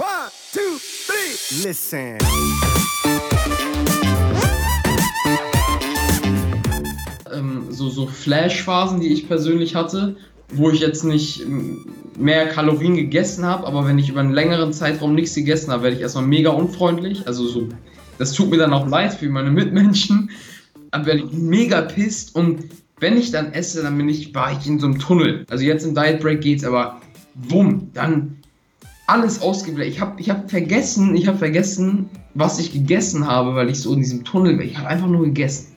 One, two, three. Listen. Ähm, so, so Flash-Phasen, die ich persönlich hatte, wo ich jetzt nicht mehr Kalorien gegessen habe, aber wenn ich über einen längeren Zeitraum nichts gegessen habe, werde ich erstmal mega unfreundlich. Also so, das tut mir dann auch leid für meine Mitmenschen. Dann werde ich mega pisst und wenn ich dann esse, dann bin ich, war ich in so einem Tunnel. Also jetzt im Diet Break geht's, aber bumm, dann alles ausgeblendet. Ich habe ich hab vergessen, ich habe vergessen, was ich gegessen habe, weil ich so in diesem Tunnel war. Ich habe einfach nur gegessen.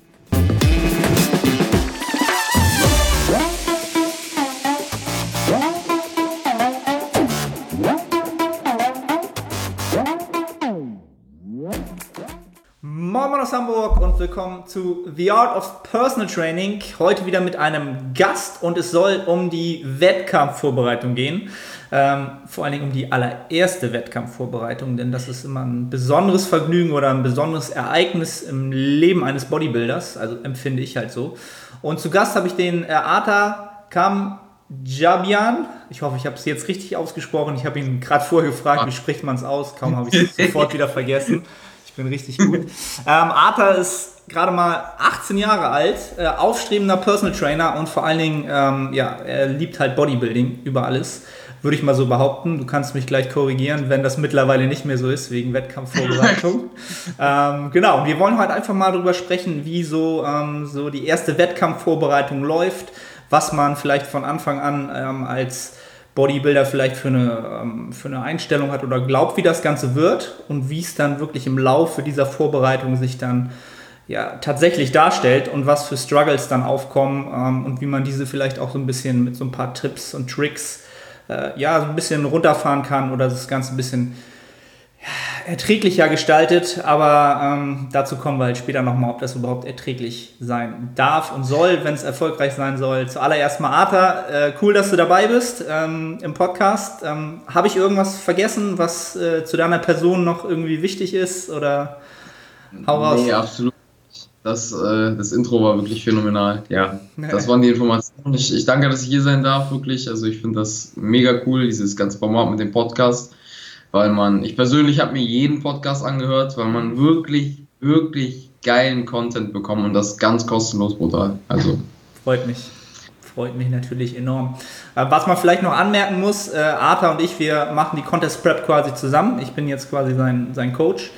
Und willkommen zu The Art of Personal Training. Heute wieder mit einem Gast und es soll um die Wettkampfvorbereitung gehen. Ähm, vor allen Dingen um die allererste Wettkampfvorbereitung, denn das ist immer ein besonderes Vergnügen oder ein besonderes Ereignis im Leben eines Bodybuilders. Also empfinde ich halt so. Und zu Gast habe ich den Arta Kam Jabian. Ich hoffe, ich habe es jetzt richtig ausgesprochen. Ich habe ihn gerade vorher gefragt, wie spricht man es aus. Kaum habe ich es sofort wieder vergessen. Ich bin richtig gut. ähm, Arta ist gerade mal 18 Jahre alt, äh, aufstrebender Personal Trainer und vor allen Dingen, ähm, ja, er liebt halt Bodybuilding über alles. Würde ich mal so behaupten. Du kannst mich gleich korrigieren, wenn das mittlerweile nicht mehr so ist, wegen Wettkampfvorbereitung. ähm, genau, wir wollen heute einfach mal darüber sprechen, wie so, ähm, so die erste Wettkampfvorbereitung läuft, was man vielleicht von Anfang an ähm, als Bodybuilder vielleicht für eine, ähm, für eine Einstellung hat oder glaubt, wie das Ganze wird und wie es dann wirklich im Laufe dieser Vorbereitung sich dann ja, tatsächlich darstellt und was für Struggles dann aufkommen ähm, und wie man diese vielleicht auch so ein bisschen mit so ein paar Tipps und Tricks äh, ja, so ein bisschen runterfahren kann oder das Ganze ein bisschen erträglicher gestaltet, aber ähm, dazu kommen wir halt später nochmal, ob das überhaupt erträglich sein darf und soll, wenn es erfolgreich sein soll. Zuallererst mal Arthur, äh, cool, dass du dabei bist ähm, im Podcast. Ähm, Habe ich irgendwas vergessen, was äh, zu deiner Person noch irgendwie wichtig ist oder hau raus? Nee, absolut. Das, äh, das Intro war wirklich phänomenal. Ja, das waren die Informationen. Ich, ich danke, dass ich hier sein darf, wirklich. Also ich finde das mega cool, dieses ganze Format mit dem Podcast weil man, ich persönlich habe mir jeden Podcast angehört, weil man wirklich, wirklich geilen Content bekommt und das ganz kostenlos brutal. Also. Freut mich. Freut mich natürlich enorm. Äh, was man vielleicht noch anmerken muss, äh, Arthur und ich, wir machen die Contest Prep quasi zusammen. Ich bin jetzt quasi sein, sein Coach.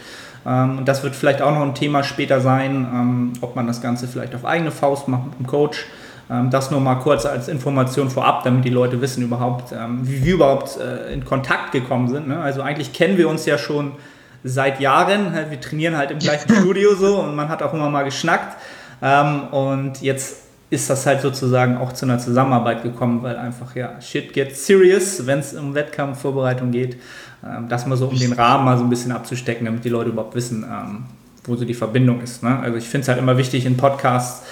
Ähm, und das wird vielleicht auch noch ein Thema später sein, ähm, ob man das Ganze vielleicht auf eigene Faust macht mit dem Coach das nur mal kurz als Information vorab, damit die Leute wissen überhaupt, ähm, wie wir überhaupt äh, in Kontakt gekommen sind. Ne? Also eigentlich kennen wir uns ja schon seit Jahren. Wir trainieren halt im gleichen Studio so und man hat auch immer mal geschnackt. Ähm, und jetzt ist das halt sozusagen auch zu einer Zusammenarbeit gekommen, weil einfach ja shit gets serious, wenn es um Wettkampfvorbereitung geht. das mal so um den Rahmen mal so ein bisschen abzustecken, damit die Leute überhaupt wissen, wo so die Verbindung ist. Ne? Also ich finde es halt immer wichtig in Podcasts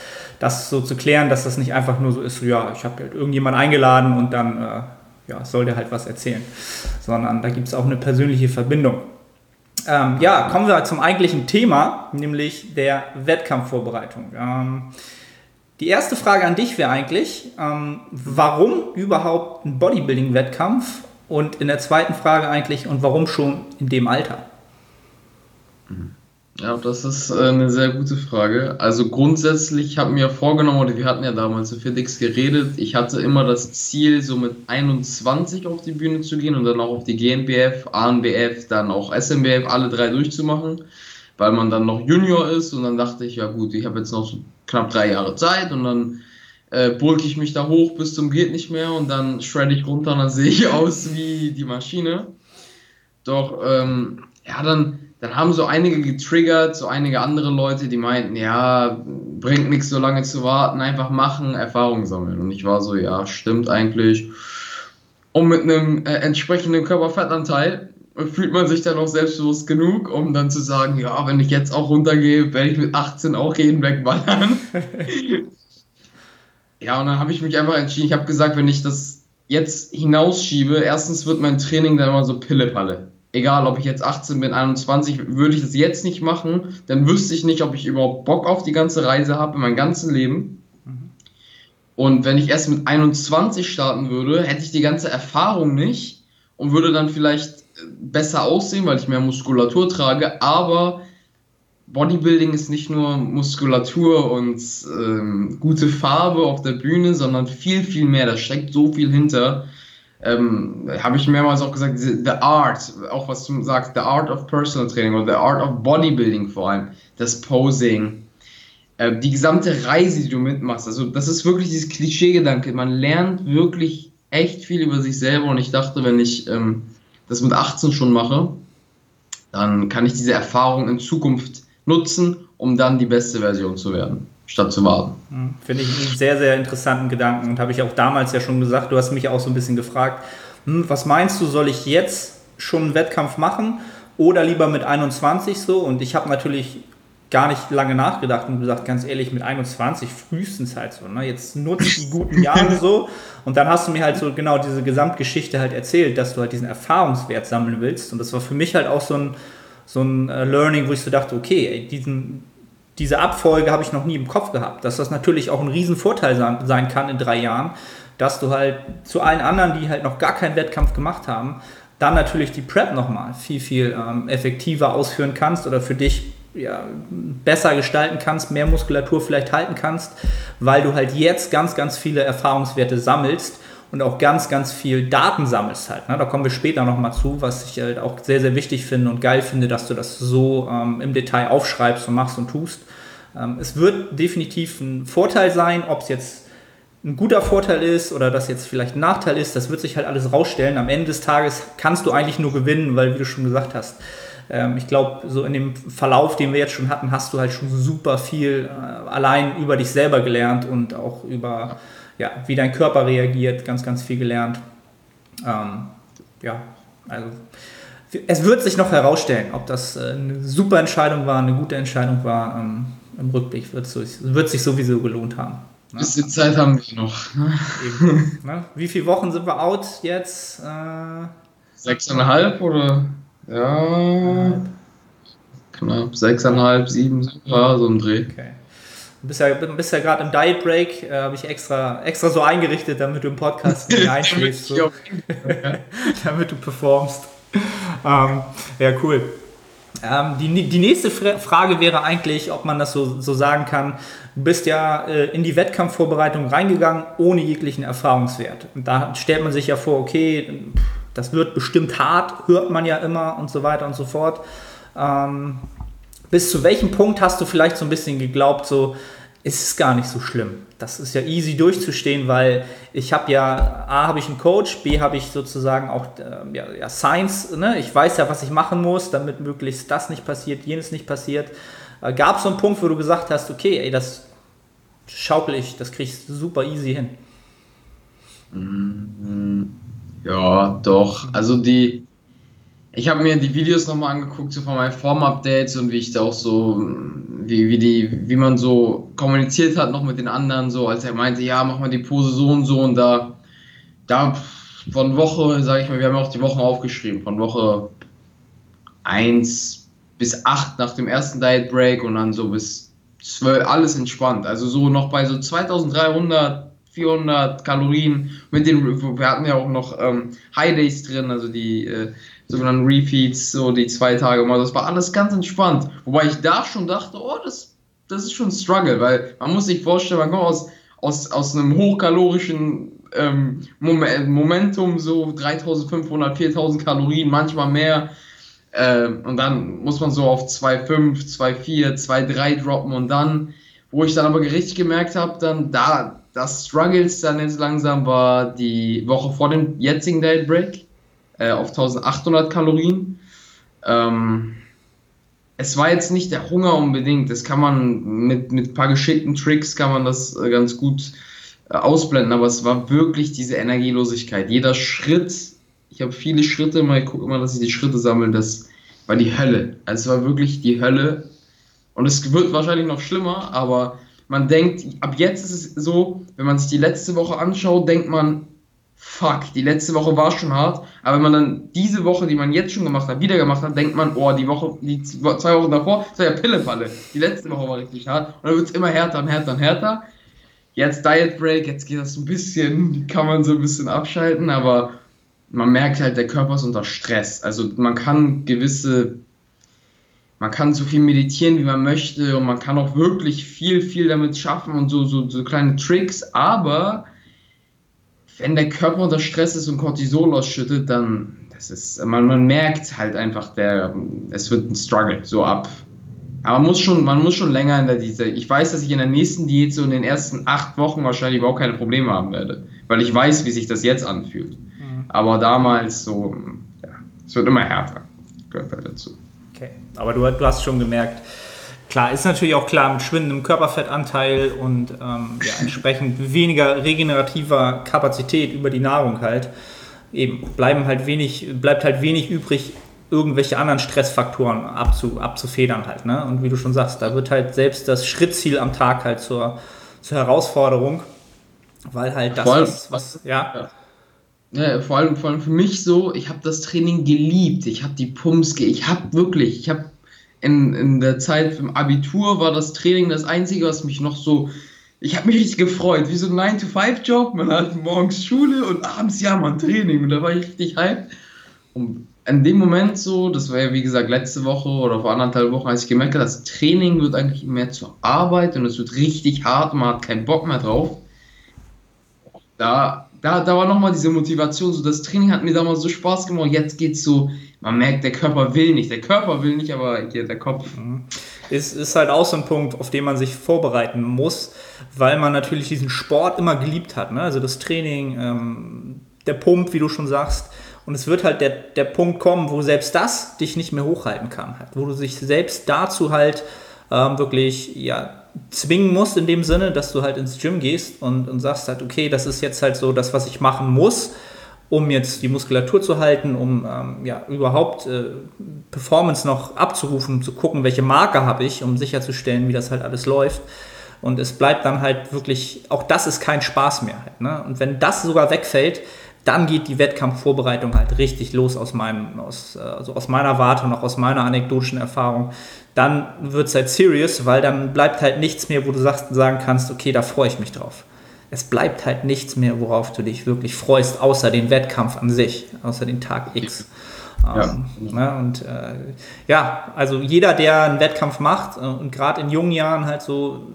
das so zu klären, dass das nicht einfach nur so ist, ja, ich habe halt irgendjemanden eingeladen und dann äh, ja, soll der halt was erzählen, sondern da gibt es auch eine persönliche Verbindung. Ähm, ja, kommen wir zum eigentlichen Thema, nämlich der Wettkampfvorbereitung. Ähm, die erste Frage an dich wäre eigentlich, ähm, warum überhaupt ein Bodybuilding-Wettkampf? Und in der zweiten Frage eigentlich, und warum schon in dem Alter? Mhm. Ja, das ist äh, eine sehr gute Frage. Also grundsätzlich habe mir vorgenommen, oder wir hatten ja damals zu Fitix geredet, ich hatte immer das Ziel, so mit 21 auf die Bühne zu gehen und dann auch auf die GNBF, ANBF, dann auch SMBF, alle drei durchzumachen, weil man dann noch Junior ist und dann dachte ich, ja gut, ich habe jetzt noch so knapp drei Jahre Zeit und dann äh, bulk ich mich da hoch bis zum geht nicht mehr und dann shred ich runter und dann sehe ich aus wie die Maschine. Doch, ähm, ja, dann dann haben so einige getriggert, so einige andere Leute, die meinten, ja, bringt nichts so lange zu warten, einfach machen, Erfahrung sammeln. Und ich war so, ja, stimmt eigentlich. Und mit einem äh, entsprechenden Körperfettanteil fühlt man sich dann auch selbstbewusst genug, um dann zu sagen, ja, wenn ich jetzt auch runtergehe, werde ich mit 18 auch jeden wegballern. ja, und dann habe ich mich einfach entschieden, ich habe gesagt, wenn ich das jetzt hinausschiebe, erstens wird mein Training dann immer so Pille-Palle egal ob ich jetzt 18 bin, 21, würde ich das jetzt nicht machen, dann wüsste ich nicht, ob ich überhaupt Bock auf die ganze Reise habe in meinem ganzen Leben. Mhm. Und wenn ich erst mit 21 starten würde, hätte ich die ganze Erfahrung nicht und würde dann vielleicht besser aussehen, weil ich mehr Muskulatur trage, aber Bodybuilding ist nicht nur Muskulatur und ähm, gute Farbe auf der Bühne, sondern viel, viel mehr. Da steckt so viel hinter. Ähm, Habe ich mehrmals auch gesagt, the art, auch was du sagst, the art of personal training oder the art of bodybuilding vor allem, das Posing, äh, die gesamte Reise, die du mitmachst. Also, das ist wirklich dieses Klischee-Gedanke. Man lernt wirklich echt viel über sich selber und ich dachte, wenn ich ähm, das mit 18 schon mache, dann kann ich diese Erfahrung in Zukunft nutzen, um dann die beste Version zu werden, statt zu warten. Hm, finde ich einen sehr, sehr interessanten Gedanken und habe ich auch damals ja schon gesagt, du hast mich auch so ein bisschen gefragt, hm, was meinst du, soll ich jetzt schon einen Wettkampf machen oder lieber mit 21 so? Und ich habe natürlich gar nicht lange nachgedacht und gesagt, ganz ehrlich, mit 21 frühestens halt so. Ne? Jetzt nutzt die guten Jahre so und dann hast du mir halt so genau diese Gesamtgeschichte halt erzählt, dass du halt diesen Erfahrungswert sammeln willst und das war für mich halt auch so ein so ein äh, Learning, wo ich so dachte, okay, ey, diesen, diese Abfolge habe ich noch nie im Kopf gehabt. Dass das natürlich auch ein Riesenvorteil sein, sein kann in drei Jahren, dass du halt zu allen anderen, die halt noch gar keinen Wettkampf gemacht haben, dann natürlich die Prep nochmal viel, viel ähm, effektiver ausführen kannst oder für dich ja, besser gestalten kannst, mehr Muskulatur vielleicht halten kannst, weil du halt jetzt ganz, ganz viele Erfahrungswerte sammelst und auch ganz, ganz viel Daten sammelst halt. Ne? Da kommen wir später nochmal zu, was ich halt auch sehr, sehr wichtig finde und geil finde, dass du das so ähm, im Detail aufschreibst und machst und tust. Ähm, es wird definitiv ein Vorteil sein, ob es jetzt ein guter Vorteil ist oder das jetzt vielleicht ein Nachteil ist, das wird sich halt alles rausstellen. Am Ende des Tages kannst du eigentlich nur gewinnen, weil, wie du schon gesagt hast, ähm, ich glaube, so in dem Verlauf, den wir jetzt schon hatten, hast du halt schon super viel äh, allein über dich selber gelernt und auch über ja, wie dein Körper reagiert, ganz, ganz viel gelernt. Ähm, ja, also es wird sich noch herausstellen, ob das äh, eine super Entscheidung war, eine gute Entscheidung war. Ähm, Im Rückblick wird es wird sich sowieso gelohnt haben. Ne? Bisschen Zeit haben wir noch. Ne? Eben, ne? Wie viele Wochen sind wir out jetzt? Äh, Sechseinhalb oder? Ja. Knapp. Sechseinhalb, sieben, ja, so ein Dreh. Okay. Du bist ja, bist ja gerade im Diet Break, äh, habe ich extra, extra so eingerichtet, damit du im Podcast nicht einschläfst. So. damit du performst. Ähm, ja, cool. Ähm, die, die nächste Frage wäre eigentlich, ob man das so, so sagen kann. Du bist ja äh, in die Wettkampfvorbereitung reingegangen, ohne jeglichen Erfahrungswert. Und da stellt man sich ja vor, okay, das wird bestimmt hart, hört man ja immer und so weiter und so fort. Ähm, bis zu welchem Punkt hast du vielleicht so ein bisschen geglaubt, so, ist es gar nicht so schlimm. Das ist ja easy durchzustehen, weil ich habe ja, A, habe ich einen Coach, B, habe ich sozusagen auch äh, ja, ja, Science, ne? ich weiß ja, was ich machen muss, damit möglichst das nicht passiert, jenes nicht passiert. Äh, Gab es so einen Punkt, wo du gesagt hast, okay, ey, das schaukel ich, das kriegst du super easy hin? Mm, ja, doch. Also die, ich habe mir die Videos nochmal angeguckt, so von meinen Form-Updates und wie ich da auch so, wie, wie, die, wie man so kommuniziert hat noch mit den anderen, so als er meinte, ja, mach mal die Pose so und so und da, da von Woche, sage ich mal, wir haben auch die Wochen aufgeschrieben, von Woche 1 bis 8 nach dem ersten Diet Break und dann so bis 12, alles entspannt. Also so noch bei so 2300, 400 Kalorien mit den, wir hatten ja auch noch ähm, High Days drin, also die äh, sogenannten Refeeds, so die zwei Tage mal. Das war alles ganz entspannt. Wobei ich da schon dachte, oh, das, das ist schon ein Struggle, weil man muss sich vorstellen, man kommt aus, aus, aus einem hochkalorischen ähm, Momentum, so 3500, 4000 Kalorien, manchmal mehr. Ähm, und dann muss man so auf 2,5, 2,4, 2,3 droppen und dann, wo ich dann aber richtig gemerkt habe, dann da, das Struggles dann jetzt langsam war die Woche vor dem jetzigen Date Break äh, auf 1800 Kalorien. Ähm, es war jetzt nicht der Hunger unbedingt. Das kann man mit, mit ein paar geschickten Tricks kann man das äh, ganz gut äh, ausblenden, aber es war wirklich diese Energielosigkeit. Jeder Schritt, ich habe viele Schritte, immer, ich gucke immer, dass ich die Schritte sammle, das war die Hölle. Also es war wirklich die Hölle. Und es wird wahrscheinlich noch schlimmer, aber man denkt, ab jetzt ist es so, wenn man sich die letzte Woche anschaut, denkt man, fuck, die letzte Woche war schon hart, aber wenn man dann diese Woche, die man jetzt schon gemacht hat, wieder gemacht hat, denkt man, oh, die Woche, die zwei Wochen davor, das war ja Pillefalle. Die letzte Woche war richtig hart und dann wird es immer härter und härter und härter. Jetzt Diet Break, jetzt geht das ein bisschen, kann man so ein bisschen abschalten, aber man merkt halt, der Körper ist unter Stress. Also man kann gewisse, man kann so viel meditieren, wie man möchte und man kann auch wirklich viel, viel damit schaffen und so, so, so kleine Tricks, aber wenn der Körper unter Stress ist und Cortisol ausschüttet, dann das ist, man, man merkt halt einfach, der, es wird ein Struggle, so ab. Aber man muss schon, man muss schon länger in der Diät. Ich weiß, dass ich in der nächsten Diät so in den ersten acht Wochen wahrscheinlich überhaupt keine Probleme haben werde, weil ich weiß, wie sich das jetzt anfühlt. Aber damals so, ja, es wird immer härter. Gehört halt dazu. Aber du, du hast schon gemerkt, klar, ist natürlich auch klar mit schwindendem Körperfettanteil und ähm, ja, entsprechend weniger regenerativer Kapazität über die Nahrung halt. Eben bleiben halt wenig, bleibt halt wenig übrig, irgendwelche anderen Stressfaktoren abzu, abzufedern halt. Ne? Und wie du schon sagst, da wird halt selbst das Schrittziel am Tag halt zur, zur Herausforderung, weil halt das, was, was ja. ja ja, vor allem, vor allem für mich so, ich habe das Training geliebt. Ich habe die Pumps, ich habe wirklich, ich habe in, in der Zeit im Abitur war das Training das Einzige, was mich noch so, ich habe mich richtig gefreut, wie so ein 9-to-5-Job. Man hat morgens Schule und abends ja man Training und da war ich richtig hype. Und in dem Moment so, das war ja wie gesagt letzte Woche oder vor anderthalb Wochen, als ich gemerkt habe, das Training wird eigentlich mehr zur Arbeit und es wird richtig hart, man hat keinen Bock mehr drauf. Da da, da war nochmal diese Motivation, so das Training hat mir damals so Spaß gemacht, jetzt geht's so, man merkt, der Körper will nicht, der Körper will nicht, aber hier der Kopf. Ist, ist halt auch so ein Punkt, auf den man sich vorbereiten muss, weil man natürlich diesen Sport immer geliebt hat, ne? also das Training, ähm, der Pump, wie du schon sagst, und es wird halt der, der Punkt kommen, wo selbst das dich nicht mehr hochhalten kann, wo du dich selbst dazu halt ähm, wirklich, ja, zwingen musst in dem Sinne, dass du halt ins Gym gehst und, und sagst halt, okay, das ist jetzt halt so das, was ich machen muss, um jetzt die Muskulatur zu halten, um ähm, ja, überhaupt äh, Performance noch abzurufen, zu gucken, welche Marke habe ich, um sicherzustellen, wie das halt alles läuft. Und es bleibt dann halt wirklich, auch das ist kein Spaß mehr. Halt, ne? Und wenn das sogar wegfällt, dann geht die Wettkampfvorbereitung halt richtig los aus, meinem, aus, also aus meiner Warte und auch aus meiner anekdotischen Erfahrung. Dann wird es halt serious, weil dann bleibt halt nichts mehr, wo du sagst, sagen kannst, okay, da freue ich mich drauf. Es bleibt halt nichts mehr, worauf du dich wirklich freust, außer den Wettkampf an sich, außer den Tag X. Ja. Ähm, ne, und äh, ja, also jeder, der einen Wettkampf macht äh, und gerade in jungen Jahren halt so,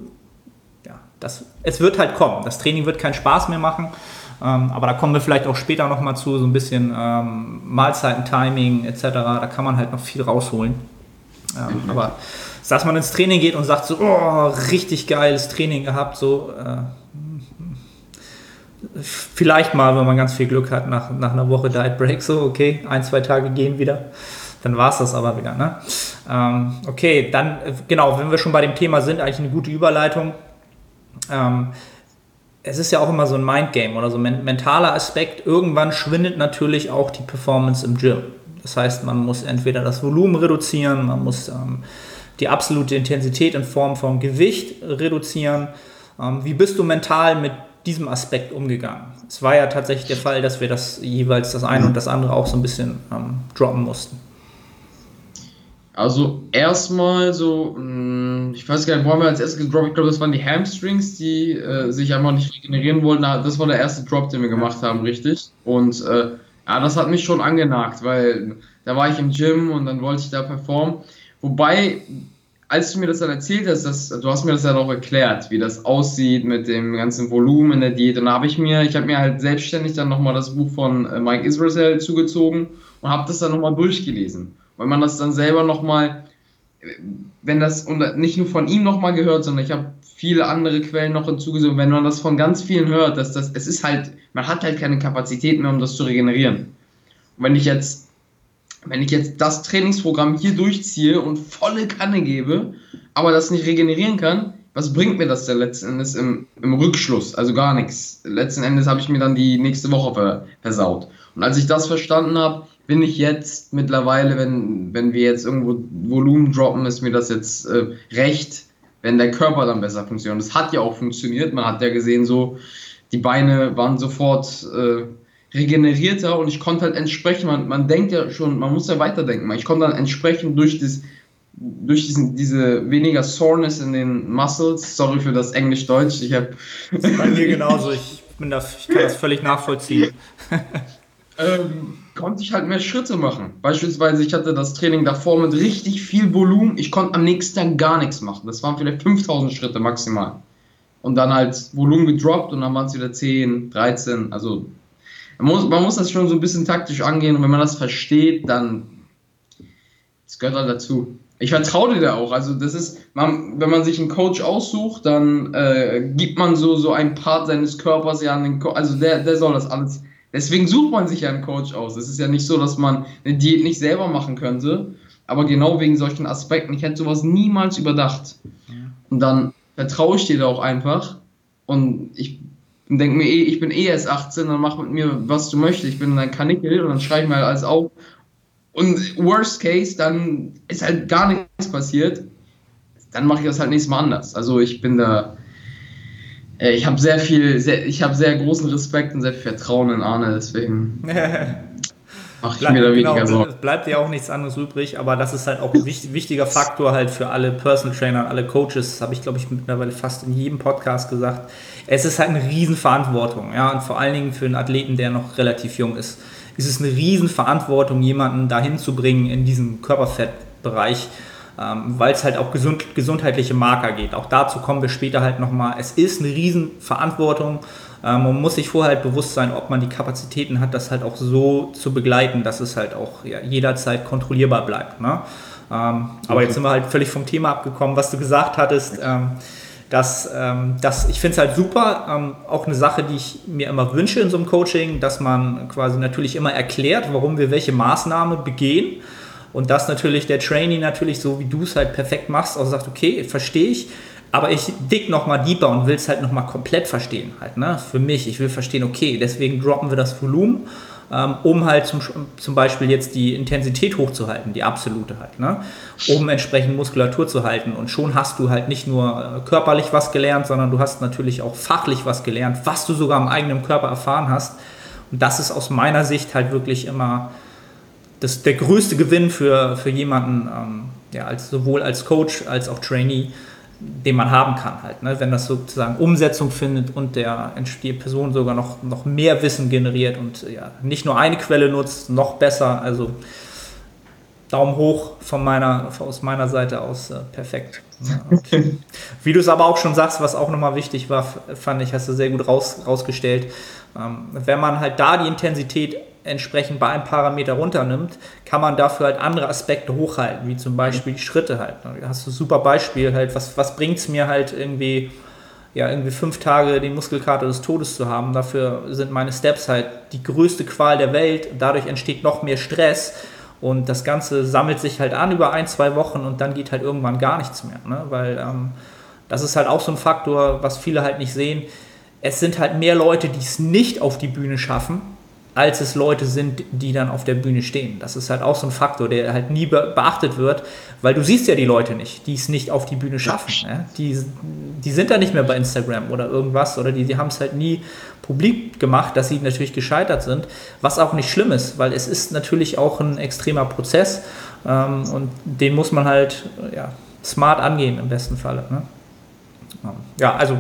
ja, das, es wird halt kommen. Das Training wird keinen Spaß mehr machen. Ähm, aber da kommen wir vielleicht auch später nochmal zu, so ein bisschen ähm, Mahlzeiten, Timing etc. Da kann man halt noch viel rausholen. Ähm, mhm. Aber dass man ins Training geht und sagt so, oh, richtig geiles Training gehabt, so äh, vielleicht mal, wenn man ganz viel Glück hat, nach, nach einer Woche Diet Break, so okay, ein, zwei Tage gehen wieder. Dann war es das aber wieder. Ne? Ähm, okay, dann, äh, genau, wenn wir schon bei dem Thema sind, eigentlich eine gute Überleitung. Ähm, es ist ja auch immer so ein Mindgame oder so ein mentaler Aspekt. Irgendwann schwindet natürlich auch die Performance im Gym. Das heißt, man muss entweder das Volumen reduzieren, man muss ähm, die absolute Intensität in Form von Gewicht reduzieren. Ähm, wie bist du mental mit diesem Aspekt umgegangen? Es war ja tatsächlich der Fall, dass wir das jeweils das eine und das andere auch so ein bisschen ähm, droppen mussten. Also erstmal so, mm, ich weiß gar nicht, wo haben wir als erstes gedroppt? Ich glaube, das waren die Hamstrings, die äh, sich einfach nicht regenerieren wollten. Das war der erste Drop, den wir gemacht haben, richtig. Und äh, ja, das hat mich schon angenagt, weil da war ich im Gym und dann wollte ich da performen. Wobei, als du mir das dann erzählt hast, das, du hast mir das ja auch erklärt, wie das aussieht mit dem ganzen Volumen in der Diät. Und da habe ich mir, ich habe mir halt selbstständig dann nochmal das Buch von äh, Mike Israel zugezogen und habe das dann nochmal durchgelesen weil man das dann selber nochmal, wenn das, nicht nur von ihm nochmal gehört, sondern ich habe viele andere Quellen noch hinzugezogen, wenn man das von ganz vielen hört, dass das, es ist halt, man hat halt keine Kapazität mehr, um das zu regenerieren. Und wenn ich jetzt, wenn ich jetzt das Trainingsprogramm hier durchziehe und volle Kanne gebe, aber das nicht regenerieren kann, was bringt mir das denn letzten Endes im, im Rückschluss? Also gar nichts. Letzten Endes habe ich mir dann die nächste Woche versaut. Und als ich das verstanden habe, bin ich jetzt mittlerweile, wenn, wenn wir jetzt irgendwo Volumen droppen, ist mir das jetzt äh, recht, wenn der Körper dann besser funktioniert. Und es hat ja auch funktioniert. Man hat ja gesehen, so die Beine waren sofort äh, regenerierter und ich konnte halt entsprechend, man, man denkt ja schon, man muss ja weiterdenken. Ich konnte dann entsprechend durch das durch diesen, diese weniger Soreness in den Muscles, sorry für das Englisch-Deutsch, ich habe... Bei mir genauso, ich, bin das, ich kann das völlig nachvollziehen. ähm, konnte ich halt mehr Schritte machen. Beispielsweise, ich hatte das Training davor mit richtig viel Volumen. Ich konnte am nächsten Tag gar nichts machen. Das waren vielleicht 5000 Schritte maximal. Und dann halt Volumen gedroppt und dann waren es wieder 10, 13. Also man muss, man muss das schon so ein bisschen taktisch angehen und wenn man das versteht, dann das gehört halt dazu. Ich vertraue dir da auch. Also das ist, man, wenn man sich einen Coach aussucht, dann äh, gibt man so, so einen Part seines Körpers ja an den Coach. Also der, der soll das alles Deswegen sucht man sich ja einen Coach aus. Es ist ja nicht so, dass man eine Diät nicht selber machen könnte, aber genau wegen solchen Aspekten. Ich hätte sowas niemals überdacht. Und dann vertraue ich dir da auch einfach und ich denke mir eh, ich bin eh erst 18, dann mach mit mir, was du möchtest. Ich bin dein Kanickel und dann schreibe ich mir halt alles auf. Und worst case, dann ist halt gar nichts passiert. Dann mache ich das halt nächstes Mal anders. Also ich bin da, ich habe sehr viel, sehr, ich habe sehr großen Respekt und sehr viel Vertrauen in Arne, deswegen mache ich Bleib, mir da weniger genau, Sorgen. Es bleibt ja auch nichts anderes übrig, aber das ist halt auch ein wichtiger Faktor halt für alle Personal Trainer, alle Coaches, habe ich glaube ich mittlerweile fast in jedem Podcast gesagt. Es ist halt eine Riesenverantwortung, ja, und vor allen Dingen für einen Athleten, der noch relativ jung ist, ist es eine Riesenverantwortung, jemanden dahin zu bringen in diesem Körperfettbereich, weil es halt auch gesund, gesundheitliche Marker geht. Auch dazu kommen wir später halt nochmal. Es ist eine Riesenverantwortung. Ähm, man muss sich vorher halt bewusst sein, ob man die Kapazitäten hat, das halt auch so zu begleiten, dass es halt auch ja, jederzeit kontrollierbar bleibt. Ne? Ähm, aber jetzt sind wir halt völlig vom Thema abgekommen, was du gesagt hattest. Ähm, dass, ähm, dass ich finde es halt super, ähm, auch eine Sache, die ich mir immer wünsche in so einem Coaching, dass man quasi natürlich immer erklärt, warum wir welche Maßnahme begehen und dass natürlich der Trainee natürlich so, wie du es halt perfekt machst, auch sagt, okay, verstehe ich, aber ich dick nochmal deeper und will es halt nochmal komplett verstehen halt, ne? Für mich, ich will verstehen, okay, deswegen droppen wir das Volumen, ähm, um halt zum, zum Beispiel jetzt die Intensität hochzuhalten, die absolute halt, ne? Um entsprechend Muskulatur zu halten. Und schon hast du halt nicht nur äh, körperlich was gelernt, sondern du hast natürlich auch fachlich was gelernt, was du sogar am eigenen Körper erfahren hast. Und das ist aus meiner Sicht halt wirklich immer das, der größte Gewinn für, für jemanden, ähm, ja, als, sowohl als Coach als auch Trainee, den man haben kann halt. Ne? Wenn das sozusagen Umsetzung findet und der die Person sogar noch, noch mehr Wissen generiert und ja, nicht nur eine Quelle nutzt, noch besser. Also Daumen hoch von meiner, aus meiner Seite aus, äh, perfekt. Ja, Wie du es aber auch schon sagst, was auch nochmal wichtig war, fand ich, hast du sehr gut raus, rausgestellt. Ähm, wenn man halt da die Intensität entsprechend bei einem Parameter runternimmt, kann man dafür halt andere Aspekte hochhalten, wie zum Beispiel die Schritte halt. Da hast du ein super Beispiel halt, was, was bringt es mir halt irgendwie, ja, irgendwie fünf Tage die Muskelkater des Todes zu haben. Dafür sind meine Steps halt die größte Qual der Welt. Dadurch entsteht noch mehr Stress und das Ganze sammelt sich halt an über ein, zwei Wochen und dann geht halt irgendwann gar nichts mehr. Ne? Weil ähm, das ist halt auch so ein Faktor, was viele halt nicht sehen. Es sind halt mehr Leute, die es nicht auf die Bühne schaffen, als es Leute sind, die dann auf der Bühne stehen. Das ist halt auch so ein Faktor, der halt nie beachtet wird, weil du siehst ja die Leute nicht, die es nicht auf die Bühne schaffen. Ja? Die, die sind da nicht mehr bei Instagram oder irgendwas oder die, die haben es halt nie publik gemacht, dass sie natürlich gescheitert sind, was auch nicht schlimm ist, weil es ist natürlich auch ein extremer Prozess ähm, und den muss man halt ja, smart angehen im besten Falle. Ne? Ja, also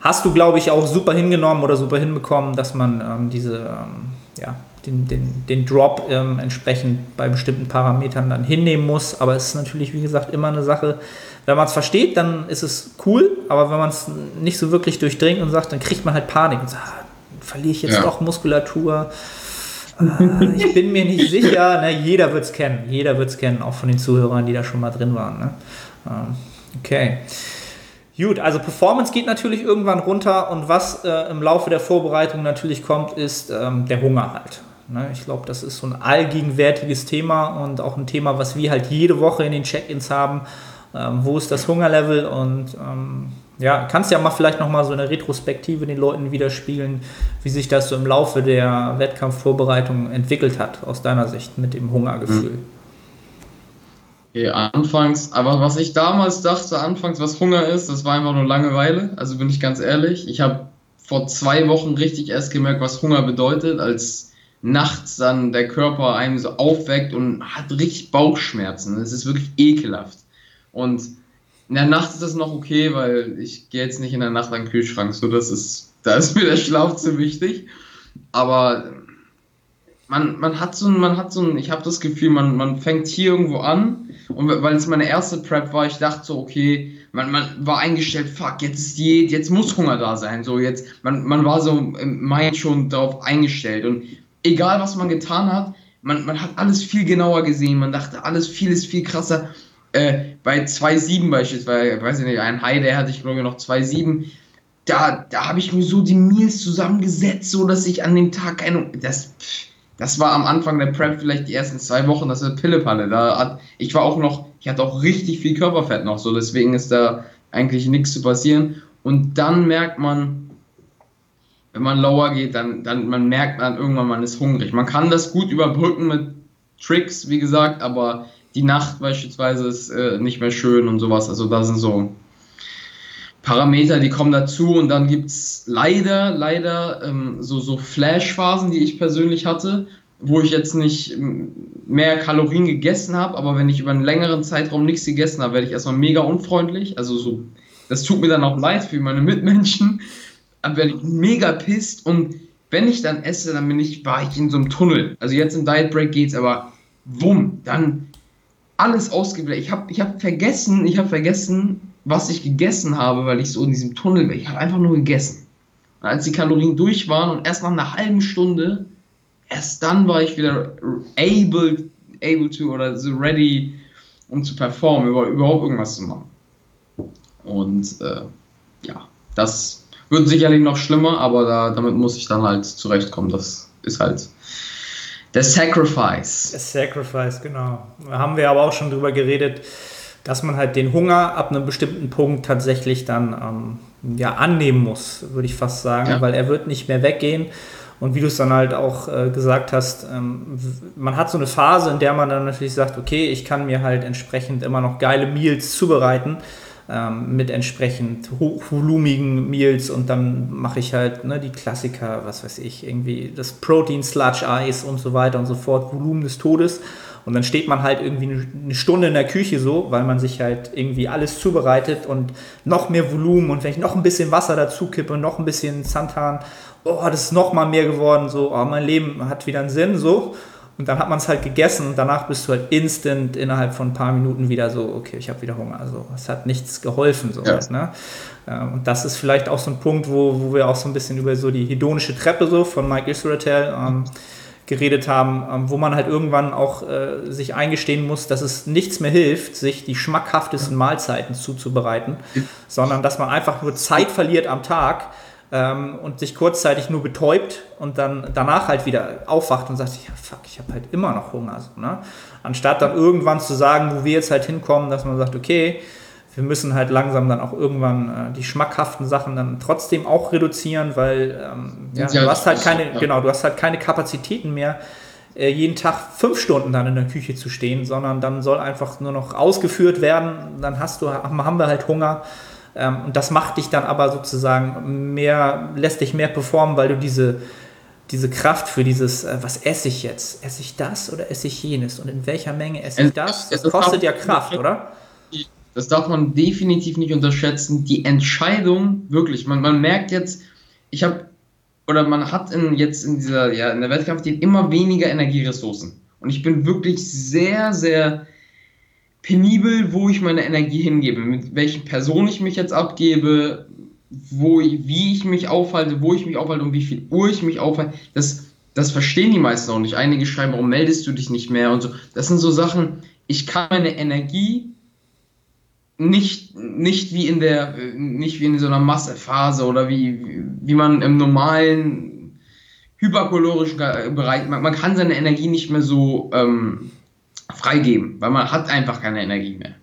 hast du, glaube ich, auch super hingenommen oder super hinbekommen, dass man ähm, diese, ähm, ja, den, den, den Drop ähm, entsprechend bei bestimmten Parametern dann hinnehmen muss. Aber es ist natürlich, wie gesagt, immer eine Sache, wenn man es versteht, dann ist es cool, aber wenn man es nicht so wirklich durchdringt und sagt, dann kriegt man halt Panik und sagt, ah, verliere ich jetzt ja. doch Muskulatur. Ah, ich bin mir nicht sicher. Ne, jeder wird es kennen. Jeder wird es kennen, auch von den Zuhörern, die da schon mal drin waren. Ne? Ähm, okay. Gut, also Performance geht natürlich irgendwann runter und was äh, im Laufe der Vorbereitung natürlich kommt, ist ähm, der Hunger halt. Ne? Ich glaube, das ist so ein allgegenwärtiges Thema und auch ein Thema, was wir halt jede Woche in den Check-ins haben. Ähm, wo ist das Hungerlevel und ähm, ja, kannst ja mal vielleicht nochmal so eine Retrospektive den Leuten widerspiegeln, wie sich das so im Laufe der Wettkampfvorbereitung entwickelt hat, aus deiner Sicht mit dem Hungergefühl. Mhm. Okay, anfangs, aber was ich damals dachte, anfangs, was Hunger ist, das war einfach nur Langeweile. Also bin ich ganz ehrlich. Ich habe vor zwei Wochen richtig erst gemerkt, was Hunger bedeutet, als nachts dann der Körper einem so aufweckt und hat richtig Bauchschmerzen. Es ist wirklich ekelhaft. Und in der Nacht ist das noch okay, weil ich gehe jetzt nicht in der Nacht an den Kühlschrank. So, das ist, da ist mir der Schlaf zu wichtig. Aber man, man hat so ein, man hat so ein, ich habe das Gefühl, man, man fängt hier irgendwo an und weil es meine erste Prep war, ich dachte so, okay, man, man war eingestellt, fuck, jetzt ist Diät, jetzt muss Hunger da sein, so jetzt, man, man war so im Mind schon darauf eingestellt. Und egal was man getan hat, man, man hat alles viel genauer gesehen, man dachte, alles viel ist viel krasser. Äh, bei 2,7 beispielsweise, weiß ich nicht, ein High, der hatte ich glaube ich noch 2,7, da, da habe ich mir so die Meals zusammengesetzt, so dass ich an dem Tag keine, das, das war am Anfang der Prep vielleicht die ersten zwei Wochen, das ist Pillepalle. Da hat, ich war auch noch, ich hatte auch richtig viel Körperfett noch, so deswegen ist da eigentlich nichts zu passieren. Und dann merkt man, wenn man lower geht, dann, dann man merkt man irgendwann, man ist hungrig. Man kann das gut überbrücken mit Tricks, wie gesagt, aber die Nacht beispielsweise ist äh, nicht mehr schön und sowas. Also da sind so Parameter, die kommen dazu und dann gibt es leider, leider ähm, so, so Flash-Phasen, die ich persönlich hatte, wo ich jetzt nicht mehr Kalorien gegessen habe, aber wenn ich über einen längeren Zeitraum nichts gegessen habe, werde ich erstmal mega unfreundlich. Also so, das tut mir dann auch leid für meine Mitmenschen, dann werde ich mega pisst und wenn ich dann esse, dann bin ich, war ich in so einem Tunnel. Also jetzt im Diet Break geht's, aber wumm, dann alles ausgeblendet. Ich habe ich hab vergessen, ich habe vergessen, was ich gegessen habe, weil ich so in diesem Tunnel war. Ich habe einfach nur gegessen. Und als die Kalorien durch waren und erst nach einer halben Stunde, erst dann war ich wieder able, able to oder so ready, um zu performen, überhaupt irgendwas zu machen. Und äh, ja, das wird sicherlich noch schlimmer, aber da, damit muss ich dann halt zurechtkommen. Das ist halt der Sacrifice. Der Sacrifice, genau. Da haben wir aber auch schon drüber geredet, dass man halt den Hunger ab einem bestimmten Punkt tatsächlich dann ähm, ja, annehmen muss, würde ich fast sagen, ja. weil er wird nicht mehr weggehen. Und wie du es dann halt auch äh, gesagt hast, ähm, man hat so eine Phase, in der man dann natürlich sagt, okay, ich kann mir halt entsprechend immer noch geile Meals zubereiten ähm, mit entsprechend hochvolumigen Meals und dann mache ich halt ne, die Klassiker, was weiß ich, irgendwie das Protein Sludge Eis und so weiter und so fort, Volumen des Todes. Und dann steht man halt irgendwie eine Stunde in der Küche so, weil man sich halt irgendwie alles zubereitet und noch mehr Volumen und wenn ich noch ein bisschen Wasser dazu kippe noch ein bisschen Santan, oh, das ist noch mal mehr geworden, so, oh, mein Leben hat wieder einen Sinn, so. Und dann hat man es halt gegessen und danach bist du halt instant innerhalb von ein paar Minuten wieder so, okay, ich habe wieder Hunger. Also es hat nichts geholfen. So ja. was, ne? Ähm, und das ist vielleicht auch so ein Punkt, wo, wo wir auch so ein bisschen über so die hedonische Treppe so von Mike Israel ähm, geredet haben, ähm, wo man halt irgendwann auch äh, sich eingestehen muss, dass es nichts mehr hilft, sich die schmackhaftesten Mahlzeiten zuzubereiten, sondern dass man einfach nur Zeit verliert am Tag, ähm, und sich kurzzeitig nur betäubt und dann danach halt wieder aufwacht und sagt, ja fuck, ich habe halt immer noch Hunger. So, ne? Anstatt dann irgendwann zu sagen, wo wir jetzt halt hinkommen, dass man sagt, okay, wir müssen halt langsam dann auch irgendwann äh, die schmackhaften Sachen dann trotzdem auch reduzieren, weil ähm, ja, du hast halt keine, ja. genau, du hast halt keine Kapazitäten mehr, äh, jeden Tag fünf Stunden dann in der Küche zu stehen, sondern dann soll einfach nur noch ausgeführt werden, dann hast du, haben wir halt Hunger ähm, und das macht dich dann aber sozusagen mehr, lässt dich mehr performen, weil du diese, diese Kraft für dieses, äh, was esse ich jetzt? Esse ich das oder esse ich jenes? Und in welcher Menge esse ich das? Das kostet ja Kraft, oder? Das darf man definitiv nicht unterschätzen. Die Entscheidung, wirklich, man, man merkt jetzt, ich habe, oder man hat in, jetzt in dieser, ja, in der Wettkampf immer weniger Energieressourcen. Und ich bin wirklich sehr, sehr penibel, wo ich meine Energie hingebe, mit welchen Personen ich mich jetzt abgebe, wo wie ich mich aufhalte, wo ich mich aufhalte und wie viel Uhr ich mich aufhalte. Das, das verstehen die meisten auch nicht. Einige schreiben, warum meldest du dich nicht mehr und so. Das sind so Sachen, ich kann meine Energie nicht, nicht wie in der, nicht wie in so einer Massephase oder wie, wie man im normalen hyperkalorischen Bereich, man, man kann seine Energie nicht mehr so ähm, freigeben, weil man hat einfach keine Energie mehr.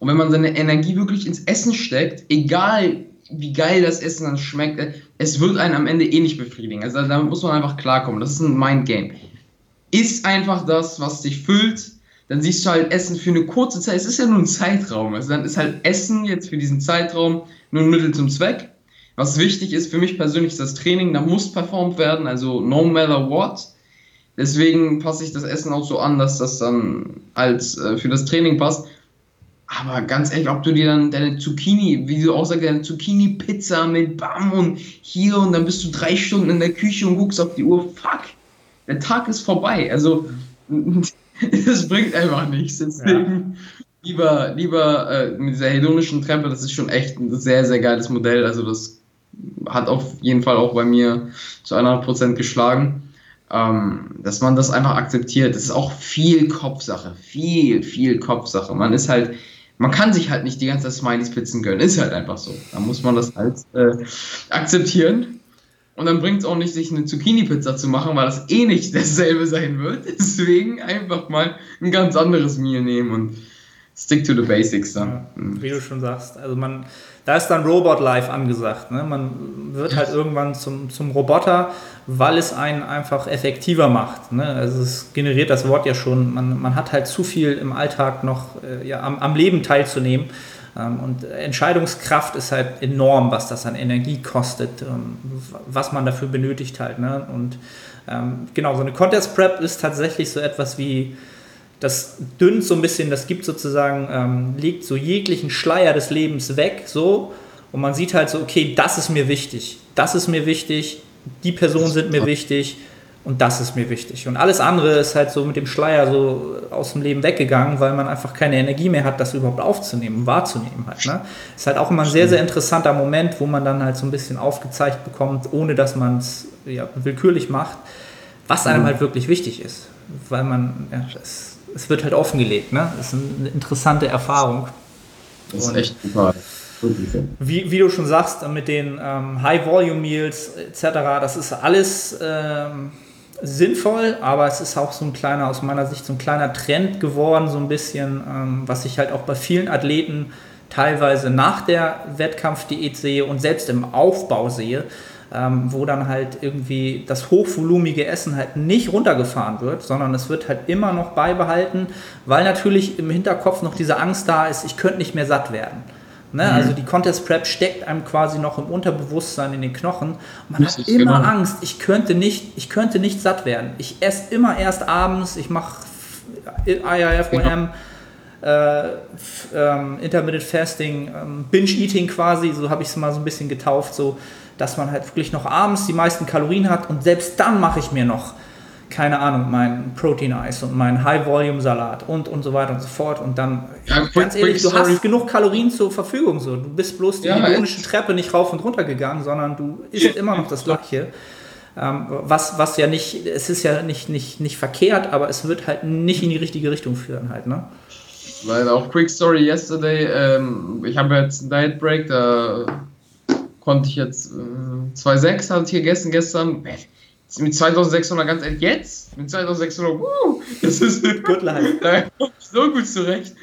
Und wenn man seine Energie wirklich ins Essen steckt, egal wie geil das Essen dann schmeckt, es wird einen am Ende eh nicht befriedigen. Also damit muss man einfach klarkommen. Das ist ein Mindgame. Ist einfach das, was dich füllt, dann siehst du halt Essen für eine kurze Zeit. Es ist ja nur ein Zeitraum. Also dann ist halt Essen jetzt für diesen Zeitraum nur ein Mittel zum Zweck. Was wichtig ist für mich persönlich ist das Training, da muss performt werden, also no matter what. Deswegen passe ich das Essen auch so an, dass das dann als äh, für das Training passt. Aber ganz ehrlich, ob du dir dann deine Zucchini, wie du auch sagst, deine Zucchini-Pizza mit Bam und hier und dann bist du drei Stunden in der Küche und guckst auf die Uhr, fuck. der Tag ist vorbei. Also, es bringt einfach nichts. Deswegen ja. lieber, lieber äh, mit dieser hedonischen Treppe, das ist schon echt ein sehr, sehr geiles Modell. Also, das hat auf jeden Fall auch bei mir zu 100% geschlagen. Ähm, dass man das einfach akzeptiert. Das ist auch viel Kopfsache. Viel, viel Kopfsache. Man ist halt man kann sich halt nicht die ganze Zeit Smileys-Pizzen gönnen. Ist halt einfach so. Da muss man das halt äh, akzeptieren. Und dann bringt es auch nicht, sich eine Zucchini-Pizza zu machen, weil das eh nicht dasselbe sein wird. Deswegen einfach mal ein ganz anderes Meal nehmen und stick to the basics dann. Ja, wie du schon sagst. Also man, da ist dann Robot Life angesagt. Ne? Man wird halt irgendwann zum, zum Roboter, weil es einen einfach effektiver macht. Ne? Also es generiert das Wort ja schon. Man, man hat halt zu viel im Alltag noch äh, ja, am, am Leben teilzunehmen. Ähm, und Entscheidungskraft ist halt enorm, was das an Energie kostet, ähm, was man dafür benötigt halt. Ne? Und ähm, genau, so eine Contest Prep ist tatsächlich so etwas wie das dünnt so ein bisschen, das gibt sozusagen, ähm, legt so jeglichen Schleier des Lebens weg, so, und man sieht halt so, okay, das ist mir wichtig, das ist mir wichtig, die Personen sind mir wichtig und das ist mir wichtig. Und alles andere ist halt so mit dem Schleier so aus dem Leben weggegangen, weil man einfach keine Energie mehr hat, das überhaupt aufzunehmen, wahrzunehmen halt. Ne? Ist halt auch immer ein sehr, sehr interessanter Moment, wo man dann halt so ein bisschen aufgezeigt bekommt, ohne dass man es ja, willkürlich macht, was einem mhm. halt wirklich wichtig ist. Weil man, ja, das es wird halt offengelegt. Ne? Das ist eine interessante Erfahrung. Das ist echt super. Wie, wie, du schon sagst, mit den ähm, High-Volume-Meals etc., das ist alles ähm, sinnvoll, aber es ist auch so ein kleiner, aus meiner Sicht, so ein kleiner Trend geworden, so ein bisschen, ähm, was ich halt auch bei vielen Athleten teilweise nach der Wettkampfdiät sehe und selbst im Aufbau sehe, ähm, wo dann halt irgendwie das hochvolumige Essen halt nicht runtergefahren wird, sondern es wird halt immer noch beibehalten, weil natürlich im Hinterkopf noch diese Angst da ist, ich könnte nicht mehr satt werden. Ne? Mhm. Also die Contest Prep steckt einem quasi noch im Unterbewusstsein in den Knochen. Man hat immer genau. Angst, ich könnte, nicht, ich könnte nicht satt werden. Ich esse immer erst abends, ich mache IIFOM, genau. äh, ähm, Intermittent Fasting, ähm, Binge Eating quasi, so habe ich es mal so ein bisschen getauft. So, dass man halt wirklich noch abends die meisten Kalorien hat und selbst dann mache ich mir noch, keine Ahnung, mein Protein-Eis und mein High-Volume-Salat und, und so weiter und so fort. Und dann, ja, ganz quick, ehrlich, du hast genug Kalorien zur Verfügung. So. Du bist bloß die ja, ironische Treppe nicht rauf und runter gegangen, sondern du isst immer noch das Gleiche. Ähm, was, was ja nicht, es ist ja nicht, nicht, nicht verkehrt, aber es wird halt nicht in die richtige Richtung führen halt, ne? Weil auch Quick Story yesterday, ähm, ich habe jetzt einen Diet Break, da konnte ich jetzt äh, 2,6 hatte ich gegessen gestern. Mit 2600 ganz ehrlich, jetzt? Mit 2600, wuh, das ist Good life. da komme ich so gut zurecht.